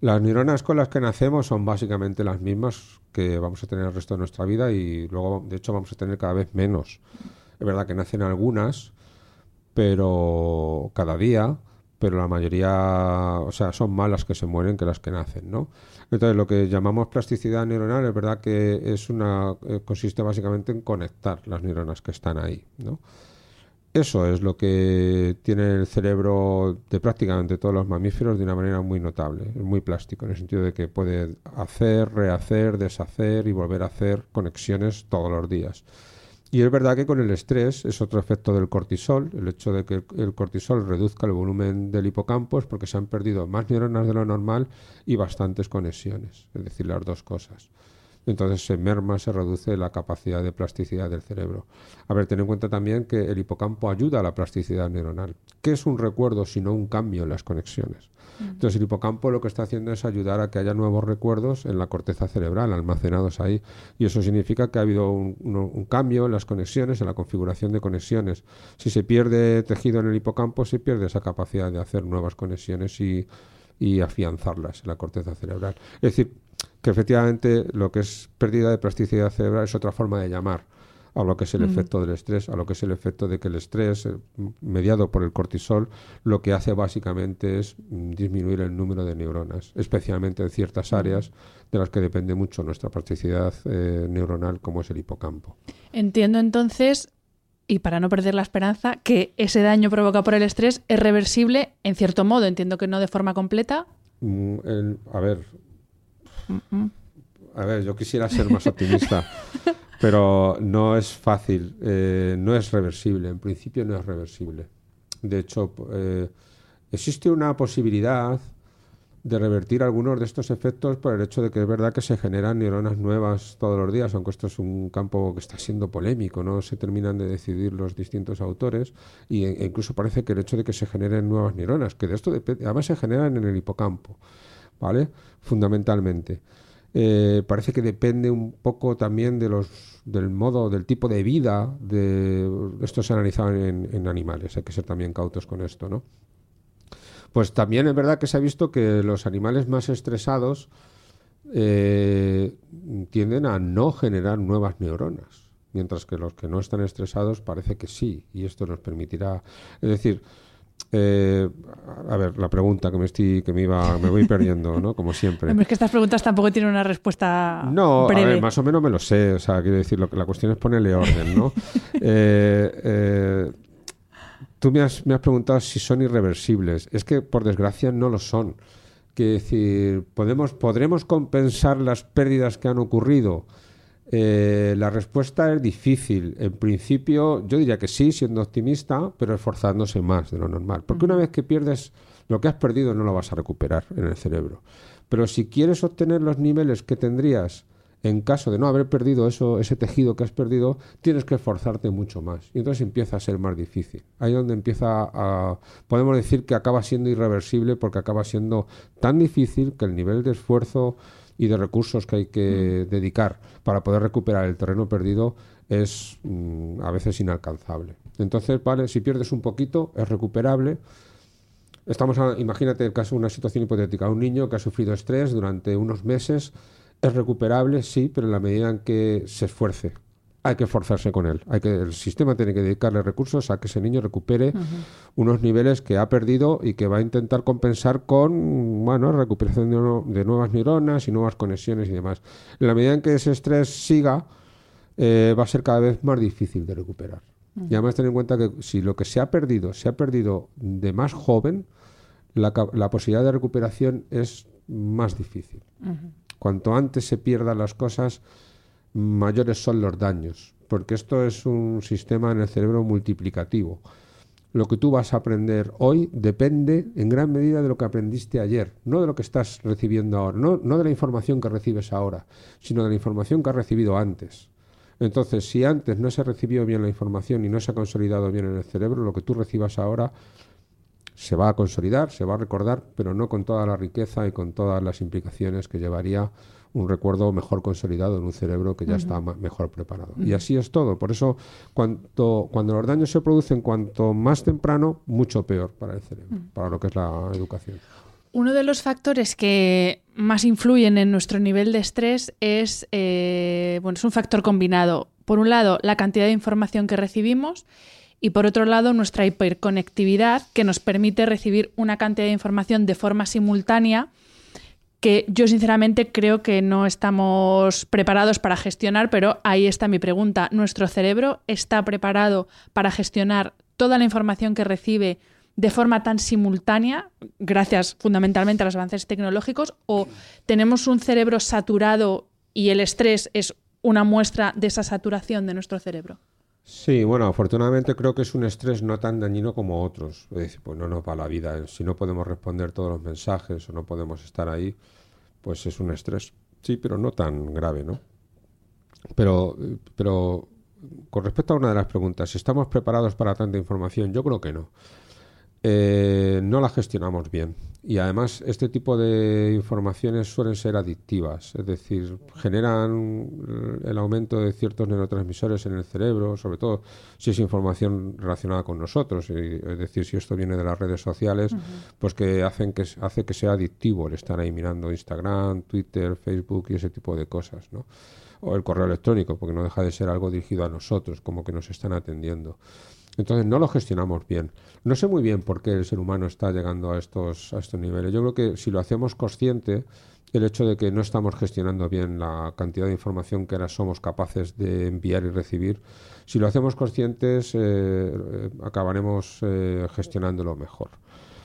Las neuronas con las que nacemos son básicamente las mismas que vamos a tener el resto de nuestra vida y luego, de hecho, vamos a tener cada vez menos. Es verdad que nacen algunas pero cada día, pero la mayoría, o sea, son más las que se mueren que las que nacen, ¿no? Entonces, lo que llamamos plasticidad neuronal es verdad que es una eh, consiste básicamente en conectar las neuronas que están ahí, ¿no? Eso es lo que tiene el cerebro de prácticamente todos los mamíferos de una manera muy notable, muy plástico, en el sentido de que puede hacer, rehacer, deshacer y volver a hacer conexiones todos los días. Y es verdad que con el estrés es otro efecto del cortisol, el hecho de que el cortisol reduzca el volumen del hipocampo es porque se han perdido más neuronas de lo normal y bastantes conexiones, es decir, las dos cosas. Entonces se merma, se reduce la capacidad de plasticidad del cerebro. A ver, ten en cuenta también que el hipocampo ayuda a la plasticidad neuronal. ¿Qué es un recuerdo sino un cambio en las conexiones? Entonces el hipocampo lo que está haciendo es ayudar a que haya nuevos recuerdos en la corteza cerebral almacenados ahí y eso significa que ha habido un, cambio en las conexiones, en la configuración de conexiones. Si se pierde tejido en el hipocampo, se pierde esa capacidad de hacer nuevas conexiones y, y afianzarlas en la corteza cerebral. Es decir, que efectivamente lo que es pérdida de plasticidad cerebral es otra forma de llamar a lo que es el efecto del estrés, a lo que es el efecto de que el estrés, eh, mediado por el cortisol, lo que hace básicamente es mm, disminuir el número de neuronas, especialmente en ciertas áreas de las que depende mucho nuestra plasticidad eh, neuronal, como es el hipocampo. Entiendo entonces, y para no perder la esperanza, que ese daño provocado por el estrés es reversible en cierto modo, entiendo que no de forma completa. Mm, a ver, a ver, yo quisiera ser más optimista, pero no es fácil, eh, no es reversible, en principio no es reversible. De hecho, eh, existe una posibilidad de revertir algunos de estos efectos por el hecho de que es verdad que se generan neuronas nuevas todos los días, aunque esto es un campo que está siendo polémico, no se terminan de decidir los distintos autores y, e incluso parece que el hecho de que se generen nuevas neuronas, que de esto depende, además se generan en el hipocampo, ¿vale? Fundamentalmente. Eh, parece que depende un poco también de los del modo, del tipo de vida de esto se ha analizado en, en animales, hay que ser también cautos con esto, ¿no? Pues también es verdad que se ha visto que los animales más estresados eh, tienden a no generar nuevas neuronas, mientras que los que no están estresados parece que sí, y esto nos permitirá, es decir, eh, a ver, la pregunta que me estoy, que me iba, me voy perdiendo, ¿no? Como siempre. es que estas preguntas tampoco tienen una respuesta no, breve. a ver, más o menos me lo sé. O sea, quiero decir, lo que la cuestión es ponerle orden, ¿no? eh, eh, tú me has, me has preguntado si son irreversibles. Es que, por desgracia, no lo son. Que decir, podemos, ¿podremos compensar las pérdidas que han ocurrido? Eh, la respuesta es difícil. En principio, yo diría que sí, siendo optimista, pero esforzándose más de lo normal. Porque una vez que pierdes lo que has perdido, no lo vas a recuperar en el cerebro. Pero si quieres obtener los niveles que tendrías en caso de no haber perdido eso, ese tejido que has perdido, tienes que esforzarte mucho más. Y entonces empieza a ser más difícil. Ahí donde empieza a... Podemos decir que acaba siendo irreversible porque acaba siendo tan difícil que el nivel de esfuerzo y de recursos que hay que mm. dedicar para poder recuperar el terreno perdido es mm, a veces inalcanzable. Entonces, vale, si pierdes un poquito, es recuperable. Estamos imagínate el caso de una situación hipotética, un niño que ha sufrido estrés durante unos meses, es recuperable, sí, pero en la medida en que se esfuerce. Hay que esforzarse con él. Hay que, el sistema tiene que dedicarle recursos a que ese niño recupere unos niveles que ha perdido y que va a intentar compensar con bueno, recuperación de, nuevas neuronas y nuevas conexiones y demás. En la medida en que ese estrés siga, eh, va a ser cada vez más difícil de recuperar. Y además ten en cuenta que si lo que se ha perdido se ha perdido de más joven, la, la posibilidad de recuperación es más difícil. Cuanto antes se pierdan las cosas, mayores son los daños, porque esto es un sistema en el cerebro multiplicativo. Lo que tú vas a aprender hoy depende en gran medida de lo que aprendiste ayer, no de lo que estás recibiendo ahora, no, de la información que recibes ahora, sino de la información que has recibido antes. Entonces, si antes no se recibió bien la información y no se ha consolidado bien en el cerebro, lo que tú recibas ahora se va a consolidar, se va a recordar, pero no con toda la riqueza y con todas las implicaciones que llevaría un recuerdo mejor consolidado en un cerebro que ya está mejor preparado. Y así es todo. Por eso, cuanto, cuando los daños se producen cuanto más temprano, mucho peor para el cerebro, para lo que es la educación. Uno de los factores que más influyen en nuestro nivel de estrés es, eh, bueno, es un factor combinado. Por un lado, la cantidad de información que recibimos y por otro lado nuestra hiperconectividad que nos permite recibir una cantidad de información de forma simultánea que yo sinceramente creo que no estamos preparados para gestionar, pero ahí está mi pregunta. ¿Nuestro cerebro está preparado para gestionar toda la información que recibe de forma tan simultánea, gracias fundamentalmente a los avances tecnológicos, o tenemos un cerebro saturado y el estrés es una muestra de esa saturación de nuestro cerebro? Sí, bueno, afortunadamente creo que es un estrés no tan dañino como otros. Es pues no nos va la vida. Si no podemos responder todos los mensajes o no podemos estar ahí, pues es un estrés. Sí, pero no tan grave, ¿no? Pero, pero con respecto a una de las preguntas, ¿estamos preparados para tanta información? Yo creo que no. Eh, no la gestionamos bien. Y además este tipo de informaciones suelen ser adictivas, es decir, generan el aumento de ciertos neurotransmisores en el cerebro, sobre todo si es información relacionada con nosotros, es decir, si esto viene de las redes sociales, pues que hacen que hace que sea adictivo el estar ahí mirando Instagram, Twitter, Facebook y ese tipo de cosas, ¿no? O el correo electrónico, porque no deja de ser algo dirigido a nosotros, como que nos están atendiendo. Entonces no lo gestionamos bien. No sé muy bien por qué el ser humano está llegando a estos, a estos niveles. Yo creo que si lo hacemos consciente, el hecho de que no estamos gestionando bien la cantidad de información que ahora somos capaces de enviar y recibir, si lo hacemos conscientes, eh, acabaremos eh, gestionándolo mejor.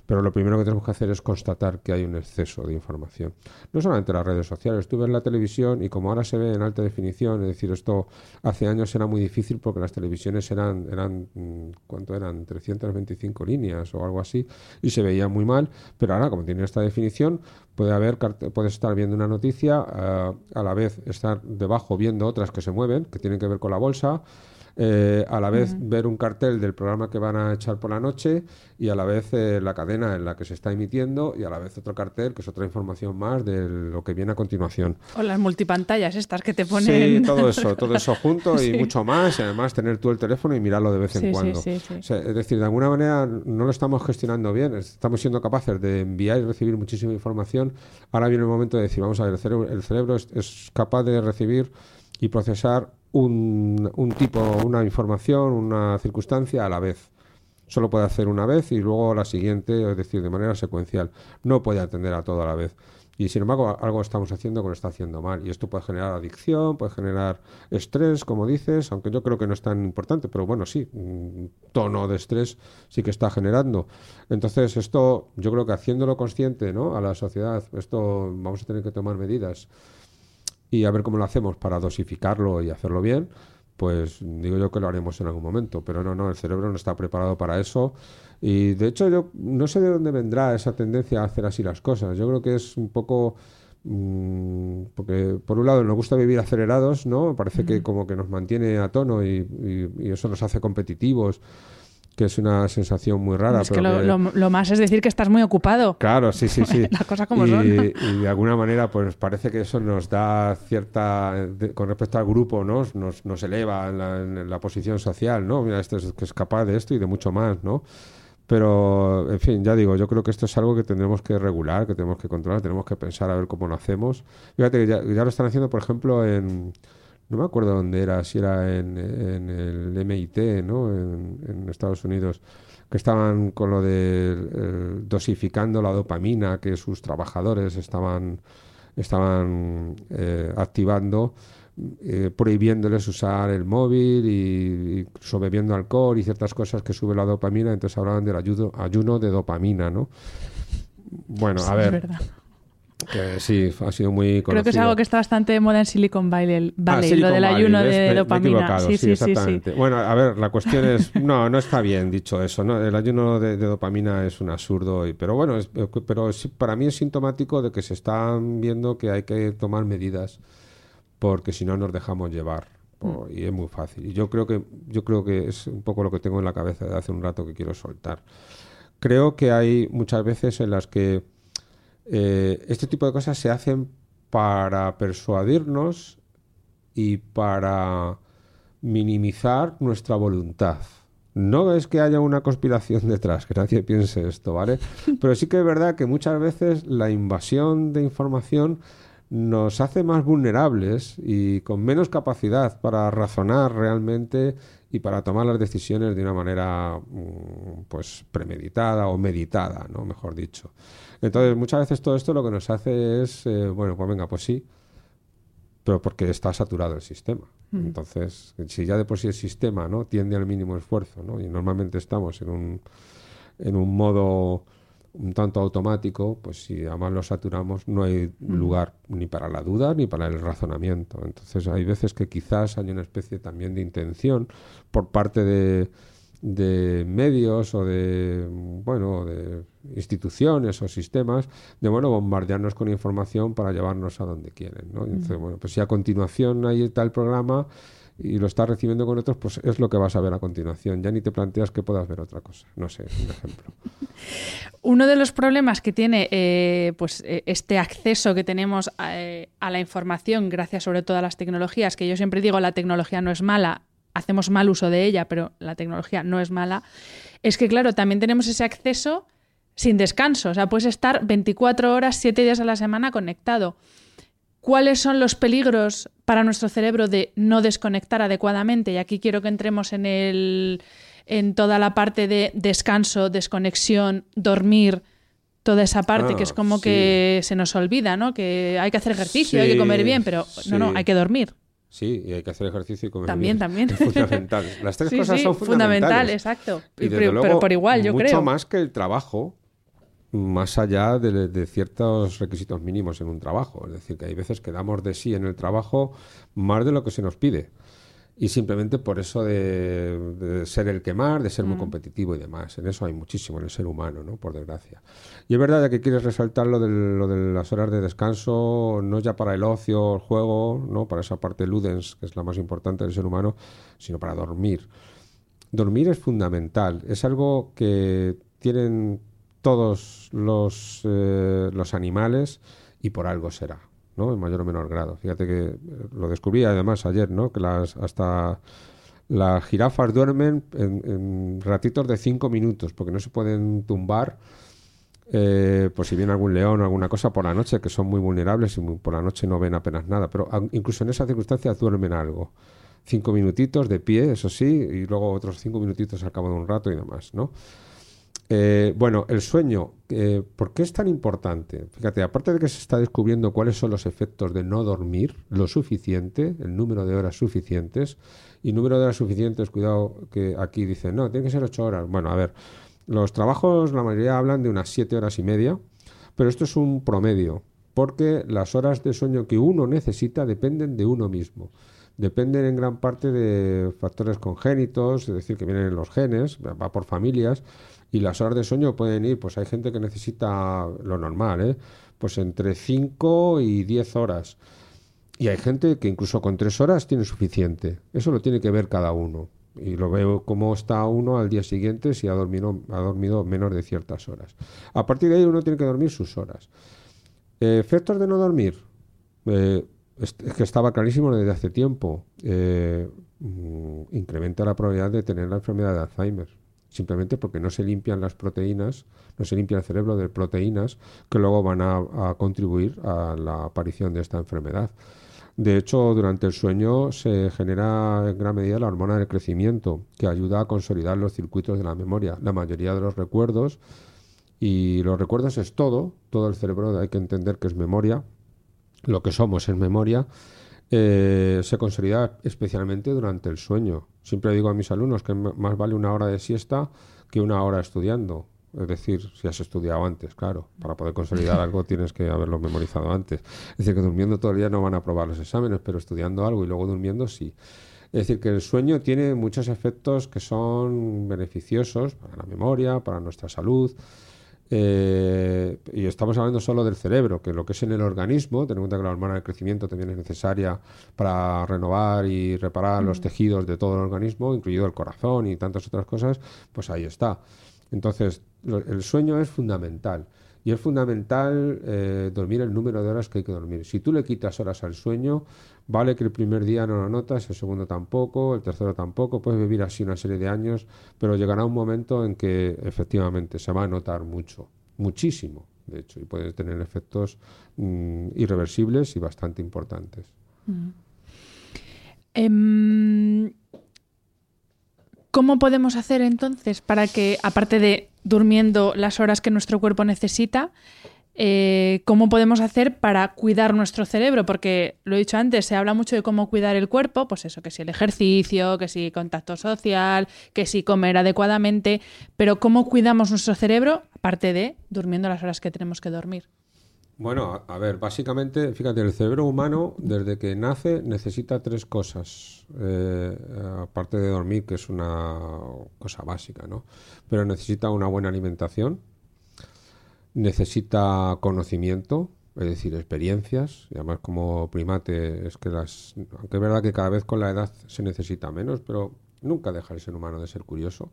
Pero lo primero que tenemos que hacer es constatar que hay un exceso de información. No solamente las redes sociales, tú ves la televisión y como ahora se ve en alta definición, es decir, esto hace años era muy difícil porque las televisiones eran, eran mm, ¿cuánto eran? 325 líneas o algo así, y se veía muy mal, pero ahora como tiene esta definición, puede haber, puedes estar viendo una noticia, eh, a la vez estar debajo viendo otras que se mueven, que tienen que ver con la bolsa, eh, a la vez ver un cartel del programa que van a echar por la noche y a la vez eh, la cadena en la que se está emitiendo y a la vez otro cartel que es otra información más de lo que viene a continuación. O las multipantallas estas que te ponen. Sí, todo eso, todo eso junto y mucho más y además tener tú el teléfono y mirarlo de vez en cuando. es decir, de alguna manera no lo estamos gestionando bien, estamos siendo capaces de enviar y recibir muchísima información. Ahora viene el momento de decir, vamos a ver, el cerebro, el cerebro es capaz de recibir y procesar un, tipo, una información, una circunstancia a la vez. Solo puede hacer una vez y luego la siguiente, es decir, de manera secuencial. No puede atender a todo a la vez. Y sin embargo, algo estamos haciendo que lo está haciendo mal. Y esto puede generar adicción, puede generar estrés, como dices, aunque yo creo que no es tan importante, pero bueno, sí, un tono de estrés sí que está generando. Entonces, esto, yo creo que haciéndolo consciente ¿no? a la sociedad, esto vamos a tener que tomar medidas y a ver cómo lo hacemos para dosificarlo y hacerlo bien, pues digo yo que lo haremos en algún momento. Pero no, no, el cerebro no está preparado para eso. Y de hecho yo no sé de dónde vendrá esa tendencia a hacer así las cosas. Yo creo que es un poco... Mm, porque por un lado nos gusta vivir acelerados, ¿no? Parece que como que nos mantiene a tono y, y eso nos hace competitivos que es una sensación muy rara. Es que, lo, más es decir que estás muy ocupado. Claro, sí, sí, sí. La cosa como y, son. Y de alguna manera, pues parece que eso nos da cierta, con respecto al grupo, ¿no? Nos, nos eleva en la, posición social, ¿no? Mira, este es, que es capaz de esto y de mucho más, ¿no? Pero, en fin, ya digo, yo creo que esto es algo que tendremos que regular, que tenemos que controlar, tenemos que pensar a ver cómo lo hacemos. Fíjate que ya, ya lo están haciendo, por ejemplo, en no me acuerdo dónde era, si era en, el MIT, ¿no? En, Estados Unidos, que estaban con lo de dosificando la dopamina que sus trabajadores estaban, estaban eh, activando, eh, prohibiéndoles usar el móvil y, y bebiendo alcohol y ciertas cosas que sube la dopamina, entonces hablaban del ayuno, ayuno de dopamina, ¿no? Bueno, a ver. Que sí, ha sido muy conocido. Creo que es algo que está bastante de moda en Silicon Valley, ah, lo del ayuno de dopamina. sí, sí, exactamente. Bueno, a ver, la cuestión es, no, no está bien dicho eso, ¿no? El ayuno de, dopamina es un absurdo, y, pero bueno, pero para mí es sintomático de que se están viendo que hay que tomar medidas porque si no nos dejamos llevar. Mm. y es muy fácil. Y yo creo que yo creo que es un poco lo que tengo en la cabeza de hace un rato que quiero soltar. Creo que hay muchas veces en las que eh, este tipo de cosas se hacen para persuadirnos y para minimizar nuestra voluntad. No es que haya una conspiración detrás, que nadie piense esto, ¿vale? Pero sí que es verdad que muchas veces la invasión de información nos hace más vulnerables y con menos capacidad para razonar realmente y para tomar las decisiones de una manera mm, pues premeditada o meditada, ¿no? Mejor dicho. Entonces, muchas veces todo esto lo que nos hace es, eh, bueno, pues venga, pues sí, pero porque está saturado el sistema. Mm. Entonces, si ya de por sí el sistema ¿no? tiende al mínimo esfuerzo, ¿no? y normalmente estamos en un, en un modo un tanto automático, pues si además lo saturamos, no hay lugar ni para la duda ni para el razonamiento. Entonces, hay veces que quizás hay una especie también de intención por parte de de medios o de bueno de instituciones o sistemas de bueno bombardearnos con información para llevarnos a donde quieren ¿no? entonces, bueno pues si a continuación hay el programa y lo estás recibiendo con otros pues es lo que vas a ver a continuación ya ni te planteas que puedas ver otra cosa no sé un ejemplo uno de los problemas que tiene eh, pues eh, este acceso que tenemos eh, a la información gracias sobre todo a las tecnologías que yo siempre digo la tecnología no es mala hacemos mal uso de ella, pero la tecnología no es mala, es que, claro, también tenemos ese acceso sin descanso. O sea, puedes estar 24 horas, 7 días a la semana conectado. ¿Cuáles son los peligros para nuestro cerebro de no desconectar adecuadamente? Y aquí quiero que entremos en, el, en toda la parte de descanso, desconexión, dormir, toda esa parte que es como ah, que se nos olvida, ¿no? Que hay que hacer ejercicio, hay que comer bien, pero no, no, hay que dormir. Sí, y hay que hacer ejercicio y comer También, también. Es fundamental. Las tres cosas son fundamentales. Fundamental, exacto. pero, por igual, yo mucho creo. Mucho más que el trabajo. Más allá de, ciertos requisitos mínimos en un trabajo. Es decir, que hay veces que damos de sí en el trabajo más de lo que se nos pide. Y simplemente por eso de, ser el que más, de ser muy mm. competitivo y demás. En eso hay muchísimo en el ser humano, ¿no? Por desgracia. Y es verdad que quieres resaltar lo de, lo de las horas de descanso, no ya para el ocio, el juego, ¿no? Para esa parte ludens, que es la más importante del ser humano, sino para dormir. Dormir es fundamental. Es algo que tienen todos los, eh, los animales y por algo será, ¿no? En mayor o menor grado. Fíjate que eh, lo descubrí además ayer, ¿no? Que las hasta las jirafas duermen en, ratitos de cinco minutos porque no se pueden tumbar. Eh, por si viene algún león o alguna cosa por la noche, que son muy vulnerables y por la noche no ven apenas nada, pero incluso en esas circunstancias duermen algo. Cinco minutitos de pie, eso sí, y luego otros cinco minutitos al cabo de un rato y demás, ¿no? Eh, bueno, el sueño, eh, ¿por qué es tan importante? Fíjate, aparte de que se está descubriendo cuáles son los efectos de no dormir lo suficiente, el número de horas suficientes, y número de horas suficientes, cuidado que aquí dicen, no, tiene que ser ocho horas. Bueno, a ver, los trabajos, la mayoría hablan de unas siete horas y media, pero esto es un promedio, porque las horas de sueño que uno necesita dependen de uno mismo dependen en gran parte de factores congénitos, es decir, que vienen en los genes, va por familias, y las horas de sueño pueden ir, pues hay gente que necesita lo normal, ¿eh? pues entre 5 y 10 horas. Y hay gente que incluso con 3 horas tiene suficiente. Eso lo tiene que ver cada uno. Y lo veo cómo está uno al día siguiente si ha dormido, ha dormido menos de ciertas horas. A partir de ahí uno tiene que dormir sus horas. efectos de no dormir. Eh, es que estaba clarísimo desde hace tiempo. Eh, mm, incrementa la probabilidad de tener la enfermedad de Alzheimer simplemente porque no se limpian las proteínas, no se limpia el cerebro de proteínas que luego van a, contribuir a la aparición de esta enfermedad. De hecho, durante el sueño se genera en gran medida la hormona del crecimiento, que ayuda a consolidar los circuitos de la memoria. La mayoría de los recuerdos, y los recuerdos es todo, todo el cerebro hay que entender que es memoria, lo que somos es memoria, eh, se consolida especialmente durante el sueño. Siempre digo a mis alumnos que más vale una hora de siesta que una hora estudiando. Es decir, si has estudiado antes, claro. Para poder consolidar algo tienes que haberlo memorizado antes. Es decir, que durmiendo todo el día no van a aprobar los exámenes, pero estudiando algo y luego durmiendo sí. Es decir, que el sueño tiene muchos efectos que son beneficiosos para la memoria, para nuestra salud. Eh, y estamos hablando solo del cerebro, que lo que es en el organismo, ten en cuenta que la hormona del crecimiento también es necesaria para renovar y reparar los tejidos de todo el organismo, incluido el corazón y tantas otras cosas, pues ahí está. Entonces, el sueño es fundamental. Y es fundamental eh, dormir el número de horas que hay que dormir. Si tú le quitas horas al sueño, vale que el primer día no lo notas, el segundo tampoco, el tercero tampoco, puedes vivir así una serie de años, pero llegará un momento en que efectivamente se va a notar mucho, muchísimo, de hecho, y puede tener efectos mm, irreversibles y bastante importantes. Mm. Em, ¿Cómo podemos hacer entonces para que, aparte de durmiendo las horas que nuestro cuerpo necesita, eh, cómo podemos hacer para cuidar nuestro cerebro, porque lo he dicho antes, se habla mucho de cómo cuidar el cuerpo, pues eso, que si el ejercicio, que si contacto social, que si comer adecuadamente, pero cómo cuidamos nuestro cerebro, aparte de durmiendo las horas que tenemos que dormir. Bueno, a, ver, básicamente, fíjate, el cerebro humano desde que nace necesita tres cosas, eh, aparte de dormir, que es una cosa básica, ¿no? Pero necesita una buena alimentación, necesita conocimiento, es decir, experiencias, y además como primate es que las, aunque es verdad que cada vez con la edad se necesita menos, pero nunca deja el ser humano de ser curioso,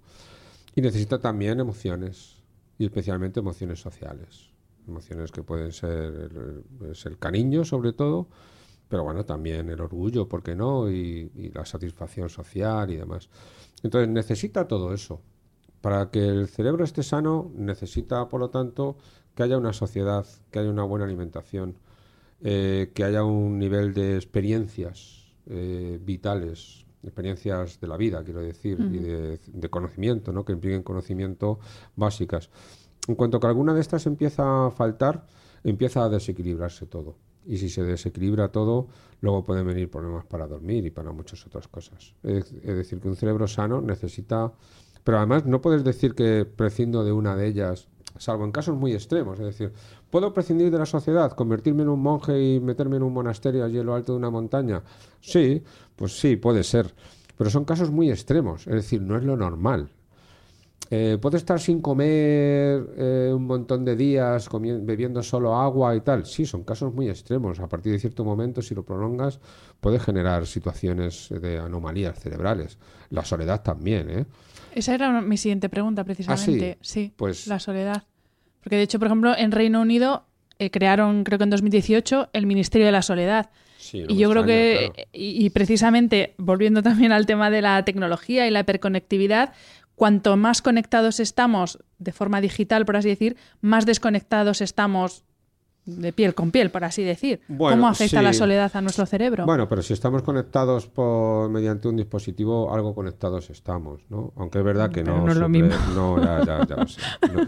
y necesita también emociones, y especialmente emociones sociales emociones que pueden ser el, cariño sobre todo, pero bueno, también el orgullo, ¿por qué no? Y, la satisfacción social y demás. Entonces necesita todo eso. Para que el cerebro esté sano, necesita, por lo tanto, que haya una sociedad, que haya una buena alimentación, eh, que haya un nivel de experiencias eh, vitales, experiencias de la vida, quiero decir, y de, de, conocimiento, ¿no? que impliquen conocimiento básicas. En cuanto que alguna de estas empieza a faltar, empieza a desequilibrarse todo. Y si se desequilibra todo, luego pueden venir problemas para dormir y para muchas otras cosas. Es, decir, que un cerebro sano necesita Pero además no puedes decir que prescindo de una de ellas, salvo en casos muy extremos. Es decir, ¿puedo prescindir de la sociedad, convertirme en un monje y meterme en un monasterio allí en lo alto de una montaña? Sí, pues sí, puede ser. Pero son casos muy extremos, es decir, no es lo normal. Eh, ¿Puedo estar sin comer eh, un montón de días, bebiendo solo agua y tal? Sí, son casos muy extremos. A partir de cierto momento, si lo prolongas, puede generar situaciones de anomalías cerebrales. La soledad también, ¿eh? Esa era mi siguiente pregunta, precisamente. ¿Ah, sí? Pues... La soledad. Porque, de hecho, por ejemplo, en Reino Unido eh, crearon, creo que en 2018, el Ministerio de la Soledad. y yo creo que, y, precisamente, volviendo también al tema de la tecnología y la hiperconectividad, cuanto más conectados estamos de forma digital, por así decir, más desconectados estamos de piel con piel, por así decir. ¿Cómo afecta la soledad a nuestro cerebro? Bueno, pero si estamos conectados por, mediante un dispositivo, algo conectados estamos, ¿no? Aunque es verdad que no, no es lo mismo. No, ya, ya,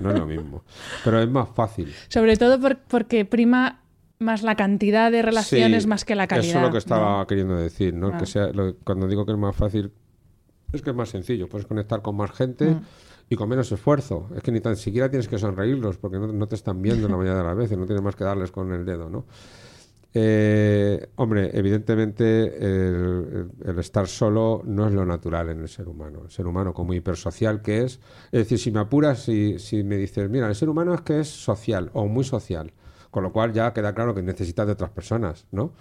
No, es lo mismo. Pero es más fácil. Sobre todo porque prima más la cantidad de relaciones más que la calidad. Eso es lo que estaba queriendo decir, ¿no? Que sea, cuando digo que es más fácil, es que es más sencillo, puedes conectar con más gente mm. y con menos esfuerzo. Es que ni tan siquiera tienes que sonreírlos porque no, te están viendo la mayoría de las veces, no tienes más que darles con el dedo, ¿no? Eh, hombre, evidentemente el, estar solo no es lo natural en el ser humano. El ser humano, como hipersocial que es, es decir, si me apuras, si, si me dices, mira, el ser humano es que es social o muy social, con lo cual ya queda claro que necesitas de otras personas, ¿no?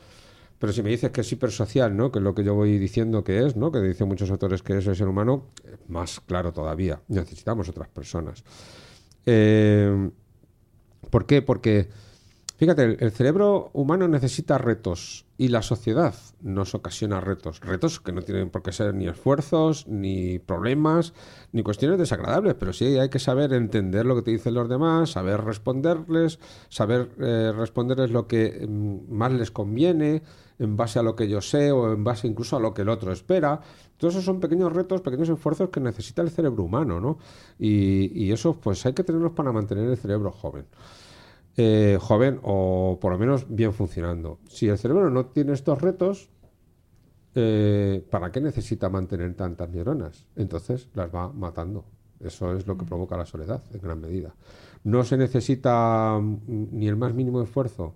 Pero si me dices que es hipersocial, ¿no? que es lo que yo voy diciendo que es, ¿no? que dicen muchos autores que es el ser humano, más claro todavía, necesitamos otras personas. Eh, ¿Por qué? Porque, fíjate, el, cerebro humano necesita retos y la sociedad nos ocasiona retos. Retos que no tienen por qué ser ni esfuerzos, ni problemas, ni cuestiones desagradables, pero sí hay que saber entender lo que te dicen los demás, saber responderles, saber eh, responderles lo que mm, más les conviene en base a lo que yo sé o en base incluso a lo que el otro espera. Todos esos son pequeños retos, pequeños esfuerzos que necesita el cerebro humano, ¿no? Y, y pues hay que tenerlos para mantener el cerebro joven. Eh, joven o por lo menos bien funcionando. Si el cerebro no tiene estos retos, eh, ¿para qué necesita mantener tantas neuronas? Entonces las va matando. Eso es lo que provoca la soledad en gran medida. No se necesita mm, ni el más mínimo esfuerzo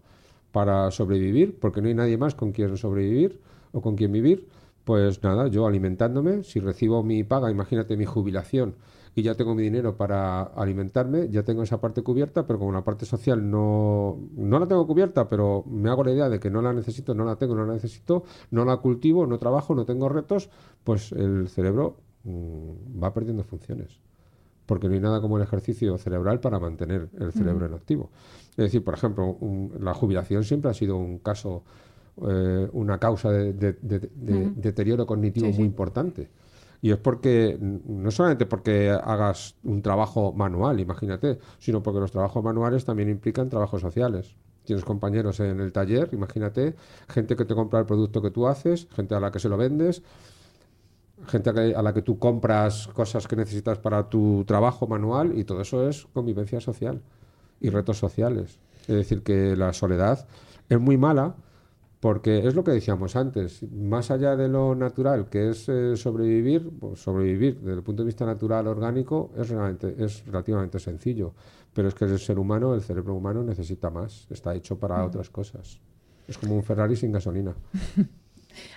para sobrevivir, porque no hay nadie más con quien sobrevivir o con quien vivir, pues nada, yo alimentándome, si recibo mi paga, imagínate mi jubilación y ya tengo mi dinero para alimentarme, ya tengo esa parte cubierta, pero como la parte social no, no la tengo cubierta, pero me hago la idea de que no la necesito, no la tengo, no la necesito, no la cultivo, no trabajo, no tengo retos, pues el cerebro mm, va perdiendo funciones porque no hay nada como el ejercicio cerebral para mantener el cerebro en activo. Es decir, por ejemplo, la jubilación siempre ha sido un caso, eh, una causa de, deterioro cognitivo muy importante. Y es porque, no solamente porque hagas un trabajo manual, imagínate, sino porque los trabajos manuales también implican trabajos sociales. Tienes compañeros en el taller, imagínate, gente que te compra el producto que tú haces, gente a la que se lo vendes, gente a la que tú compras cosas que necesitas para tu trabajo manual y todo eso es convivencia social y retos sociales. Es decir, que la soledad es muy mala porque es lo que decíamos antes, más allá de lo natural, que es eh, sobrevivir, pues sobrevivir desde el punto de vista natural, orgánico, es, realmente, es relativamente sencillo. Pero es que el ser humano, el cerebro humano necesita más, está hecho para mm. otras cosas. Es como un Ferrari sin gasolina.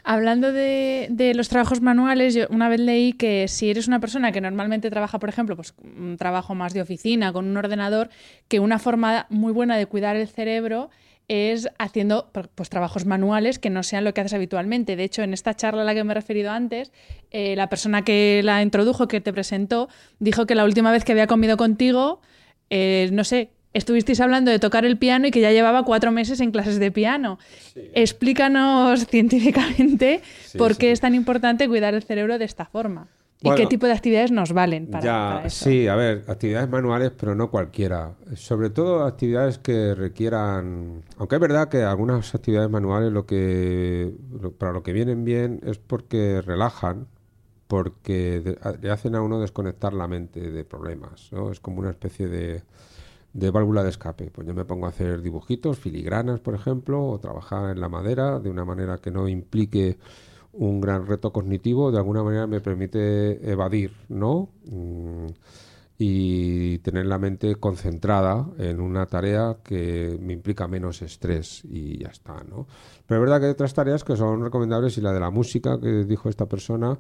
Hablando de, los trabajos manuales, yo una vez leí que si eres una persona que normalmente trabaja, por ejemplo, pues un trabajo más de oficina, con un ordenador, que una forma muy buena de cuidar el cerebro es haciendo pues, trabajos manuales que no sean lo que haces habitualmente. De hecho, en esta charla a la que me he referido antes, eh, la persona que la introdujo, que te presentó, dijo que la última vez que había comido contigo, eh, no sé, estuvisteis hablando de tocar el piano y que ya llevaba cuatro meses en clases de piano. Explícanos científicamente por qué es tan importante cuidar el cerebro de esta forma. ¿Y qué tipo de actividades nos valen para, eso? Sí, a ver, actividades manuales, pero no cualquiera. Sobre todo actividades que requieran... Aunque es verdad que algunas actividades manuales lo que para lo que vienen bien es porque relajan, porque le hacen a uno desconectar la mente de problemas. ¿no? Es como una especie de de válvula de escape. Pues yo me pongo a hacer dibujitos, filigranas, por ejemplo, o trabajar en la madera de una manera que no implique un gran reto cognitivo, de alguna manera me permite evadir, ¿no? Mm, y tener la mente concentrada en una tarea que me implica menos estrés y ya está, ¿no? Pero es verdad que hay otras tareas que son recomendables y la de la música que dijo esta persona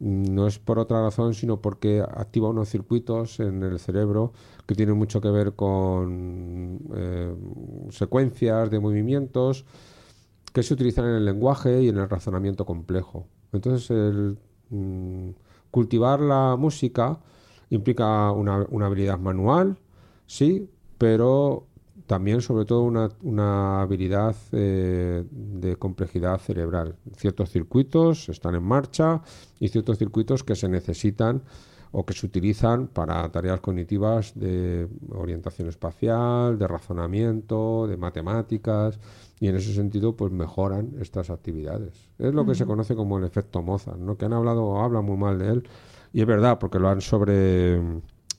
mm, no es por otra razón, sino porque activa unos circuitos en el cerebro que tienen mucho que ver con eh, secuencias de movimientos que se utilizan en el lenguaje y en el razonamiento complejo. Entonces, el mm, cultivar la música implica una, habilidad manual, sí, pero también sobre todo una, habilidad eh, de complejidad cerebral. Ciertos circuitos están en marcha y ciertos circuitos que se necesitan o que se utilizan para tareas cognitivas de orientación espacial, de razonamiento, de matemáticas, y en ese sentido pues mejoran estas actividades. Es lo que se conoce como el efecto Mozart, ¿no? que han hablado o hablan muy mal de él, y es verdad, porque lo han sobre,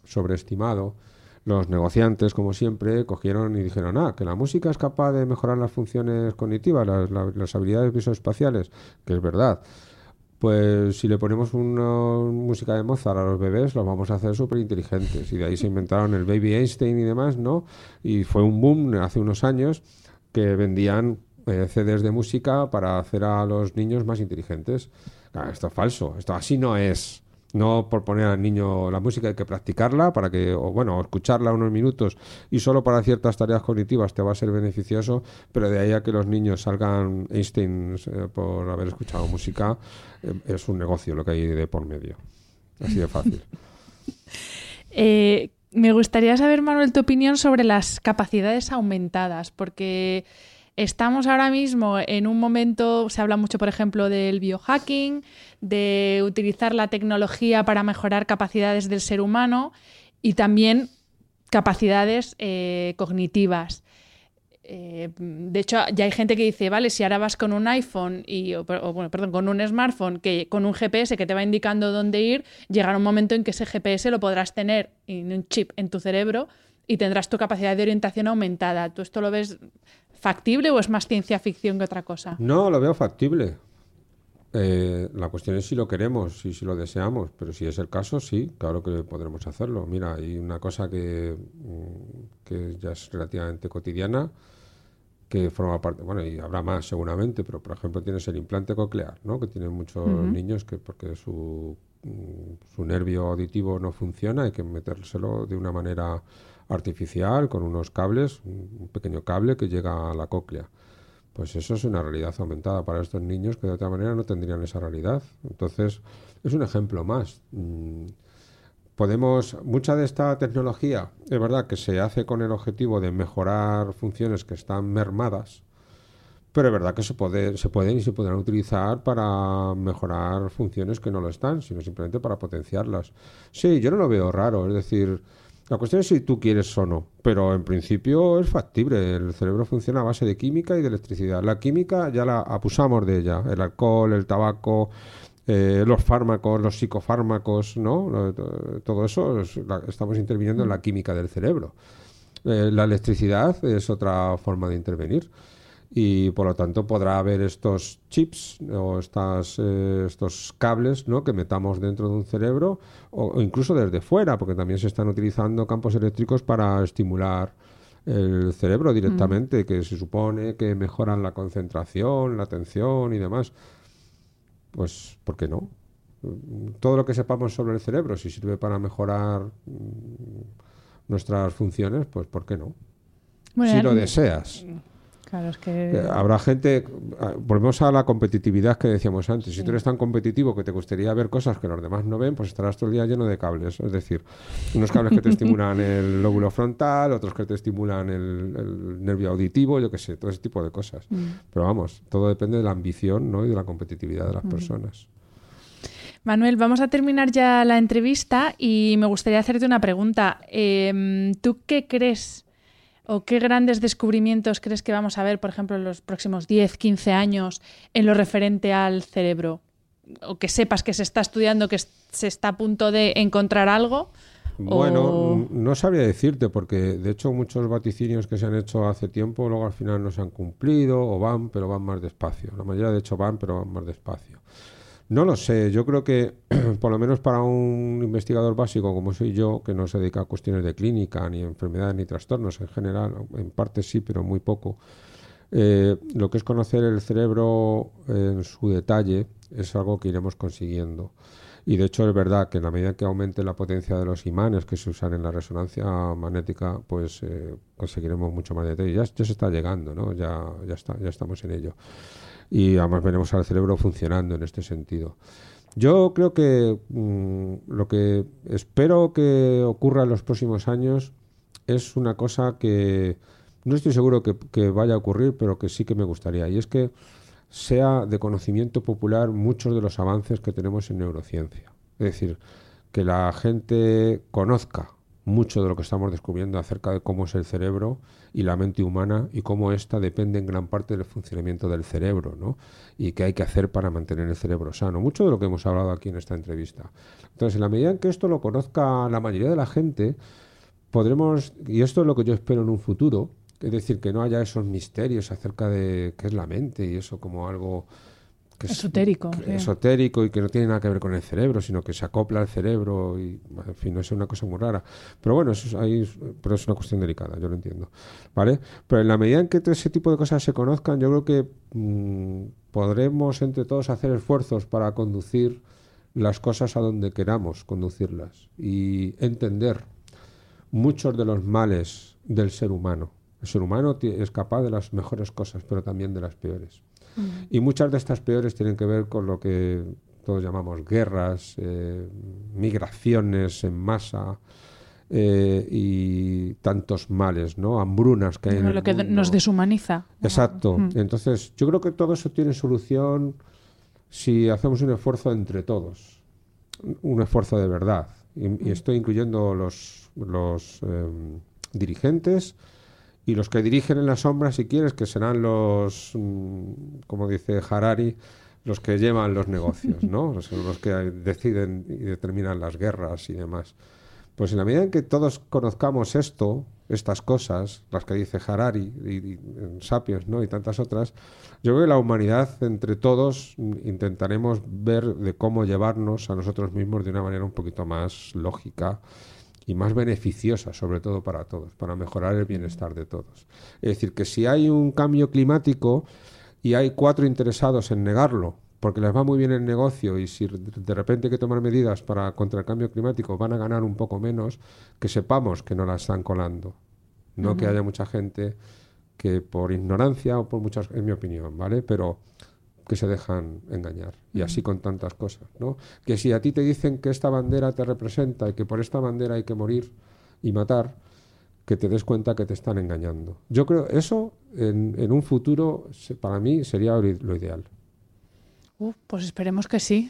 sobreestimado. Los negociantes, como siempre, cogieron y dijeron, ah, que la música es capaz de mejorar las funciones cognitivas, las, las habilidades visoespaciales, que es verdad. Pues si le ponemos una música de Mozart a los bebés, los vamos a hacer súper inteligentes. Y de ahí se inventaron el Baby Einstein y demás, ¿no? Y fue un boom hace unos años que vendían eh, CDs de música para hacer a los niños más inteligentes. esto es falso, esto así no es. No por poner al niño la música hay que practicarla para que, o bueno, escucharla unos minutos y solo para ciertas tareas cognitivas te va a ser beneficioso, pero de ahí a que los niños salgan Einstein eh, por haber escuchado música, eh, es un negocio lo que hay de por medio. Así de fácil. me gustaría saber, Manuel, tu opinión sobre las capacidades aumentadas, porque Estamos ahora mismo en un momento, se habla mucho, por ejemplo, del biohacking, de utilizar la tecnología para mejorar capacidades del ser humano y también capacidades eh, cognitivas. Eh, de hecho, ya hay gente que dice, vale, si ahora vas con un iPhone y, o, bueno, perdón, con un smartphone que con un GPS que te va indicando dónde ir, llegará un momento en que ese GPS lo podrás tener en un chip en tu cerebro y tendrás tu capacidad de orientación aumentada. ¿Tú esto lo ves factible o es más ciencia ficción que otra cosa? No, lo veo factible. Eh, la cuestión es si lo queremos y si lo deseamos, pero si es el caso, sí, claro que podremos hacerlo. Mira, hay una cosa que, mm, que ya es relativamente cotidiana, que forma parte, bueno, y habrá más seguramente, pero por ejemplo tienes el implante coclear, ¿no? Que tienen muchos niños que porque su, mm, su nervio auditivo no funciona, hay que metérselo de una manera artificial con unos cables, un pequeño cable que llega a la cóclea. Pues eso es una realidad aumentada para estos niños que de otra manera no tendrían esa realidad. Entonces, es un ejemplo más. Mm, podemos, mucha de esta tecnología, es verdad que se hace con el objetivo de mejorar funciones que están mermadas, pero es verdad que se, puede, se pueden y se podrán utilizar para mejorar funciones que no lo están, sino simplemente para potenciarlas. Sí, yo no lo veo raro, es decir, la cuestión es si tú quieres o no, pero en principio es factible. El cerebro funciona a base de química y de electricidad. La química ya la abusamos de ella. El alcohol, el tabaco, eh, los fármacos, los psicofármacos, ¿no? Todo eso estamos interviniendo en la química del cerebro. Eh, la electricidad es otra forma de intervenir y por lo tanto podrá haber estos chips o estas, eh, estos cables ¿no? que metamos dentro de un cerebro o, incluso desde fuera, porque también se están utilizando campos eléctricos para estimular el cerebro directamente, mm. que se supone que mejoran la concentración, la atención y demás. Pues, ¿por qué no? Todo lo que sepamos sobre el cerebro, si sirve para mejorar mm, nuestras funciones, pues ¿por qué no? si lo deseas. Eh, habrá gente, ah, volvemos a la competitividad que decíamos antes, si tú eres tan competitivo que te gustaría ver cosas que los demás no ven, pues estarás todo el día lleno de cables, es decir, unos cables que te estimulan el lóbulo frontal, otros que te estimulan el, nervio auditivo, yo qué sé, todo ese tipo de cosas. Mm. Pero vamos, todo depende de la ambición ¿no? y de la competitividad de las personas. Manuel, vamos a terminar ya la entrevista y me gustaría hacerte una pregunta. Em, ¿Tú qué crees? ¿O qué grandes descubrimientos crees que vamos a ver, por ejemplo, en los próximos 10, 15 años en lo referente al cerebro? O que sepas que se está estudiando, que se está a punto de encontrar algo. Bueno, no sabría decirte, porque de hecho muchos vaticinios que se han hecho hace tiempo luego al final no se han cumplido o van, pero van más despacio. La mayoría de hecho van, pero van más despacio. No lo sé, yo creo que por lo menos para un investigador básico como soy yo, que no se dedica a cuestiones de clínica, ni enfermedades, ni trastornos en general, en parte sí, pero muy poco, eh, lo que es conocer el cerebro en su detalle es algo que iremos consiguiendo. Y de hecho es verdad que en la medida que aumente la potencia de los imanes que se usan en la resonancia magnética, pues eh, conseguiremos mucho más detalle. Ya, ya se está llegando, ¿no? Ya, ya, está, ya estamos en ello. Y además veremos al cerebro funcionando en este sentido. Yo creo que mm, lo que espero que ocurra en los próximos años es una cosa que no estoy seguro que, que vaya a ocurrir, pero que sí que me gustaría. Y es que sea de conocimiento popular muchos de los avances que tenemos en neurociencia. Es decir, que la gente conozca mucho de lo que estamos descubriendo acerca de cómo es el cerebro y la mente humana y cómo ésta depende en gran parte del funcionamiento del cerebro, ¿no? Y qué hay que hacer para mantener el cerebro sano. Mucho de lo que hemos hablado aquí en esta entrevista. Entonces, en la medida en que esto lo conozca la mayoría de la gente, podremos, y esto es lo que yo espero en un futuro, es decir, que no haya esos misterios acerca de qué es la mente y eso como algo que esotérico. esotérico y que no tiene nada que ver con el cerebro, sino que se acopla al cerebro y, en fin, no es una cosa muy rara. Pero bueno, eso es, ahí, pero es una cuestión delicada, yo lo entiendo. ¿Vale? Pero en la medida en que todo ese tipo de cosas se conozcan, yo creo que mm, podremos entre todos hacer esfuerzos para conducir las cosas a donde queramos conducirlas y entender muchos de los males del ser humano el ser humano es capaz de las mejores cosas, pero también de las peores. Y muchas de estas peores tienen que ver con lo que todos llamamos guerras, eh, migraciones en masa eh, y tantos males, ¿no? Hambrunas que hay en Lo que nos deshumaniza. Exacto. Entonces, yo creo que todo eso tiene solución si hacemos un esfuerzo entre todos, un esfuerzo de verdad. Y, estoy incluyendo los, los em, dirigentes, y los que dirigen en la sombra, si quieres, que serán los, mm, como dice Harari, los que llevan los negocios, ¿no? Los, los que deciden y determinan las guerras y demás. Pues en la medida en que todos conozcamos esto, estas cosas, las que dice Harari y, y, Sapiens, ¿no? Y tantas otras, yo creo que la humanidad, entre todos, intentaremos ver de cómo llevarnos a nosotros mismos de una manera un poquito más lógica y más beneficiosa, sobre todo para todos, para mejorar el bienestar de todos. Es decir, que si hay un cambio climático y hay cuatro interesados en negarlo, porque les va muy bien el negocio y si de repente hay que tomar medidas para contra el cambio climático van a ganar un poco menos, que sepamos que no la están colando. No que haya mucha gente que por ignorancia o por muchas, en mi opinión, ¿vale? Pero que se dejan engañar. Y así con tantas cosas, ¿no? Que si a ti te dicen que esta bandera te representa y que por esta bandera hay que morir y matar, que te des cuenta que te están engañando. Yo creo eso en, en un futuro para mí sería lo ideal. Uh, pues esperemos que sí.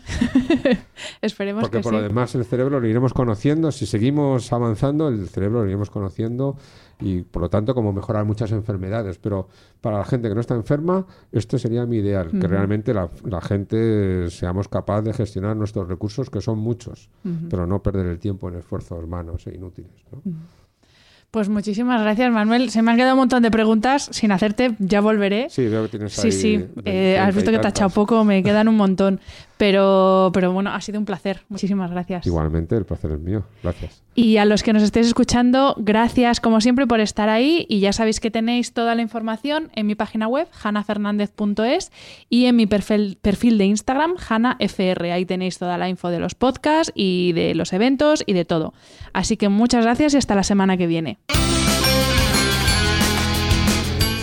esperemos Porque por lo demás el cerebro lo iremos conociendo. Si seguimos avanzando, el cerebro lo iremos conociendo y por lo tanto como mejorar muchas enfermedades. Pero para la gente que no está enferma, esto sería mi ideal, que realmente la, gente seamos capaces de gestionar nuestros recursos, que son muchos, pero no perder el tiempo en esfuerzos humanos e inútiles. Pues muchísimas gracias, Manuel. Se me han quedado un montón de preguntas sin hacerte, ya volveré. Sí, veo que tienes Sí, sí, eh, has visto que te ha echado poco, me quedan un montón. Pero, pero bueno, ha sido un placer. Muchísimas gracias. Igualmente, el placer es mío. Gracias. Y a los que nos estéis escuchando, gracias como siempre por estar ahí. Y ya sabéis que tenéis toda la información en mi página web, hanafernandez.es, y en mi perfil, perfil de Instagram, hanafr. Ahí tenéis toda la info de los podcasts y de los eventos y de todo. Así que muchas gracias y hasta la semana que viene.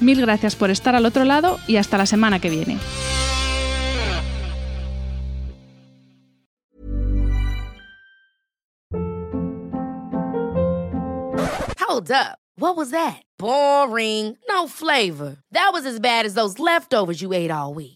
Mil gracias por estar al otro lado y hasta la semana que viene. Hold up. What was that? Boring. No flavor. That was as bad as those leftovers you ate all week.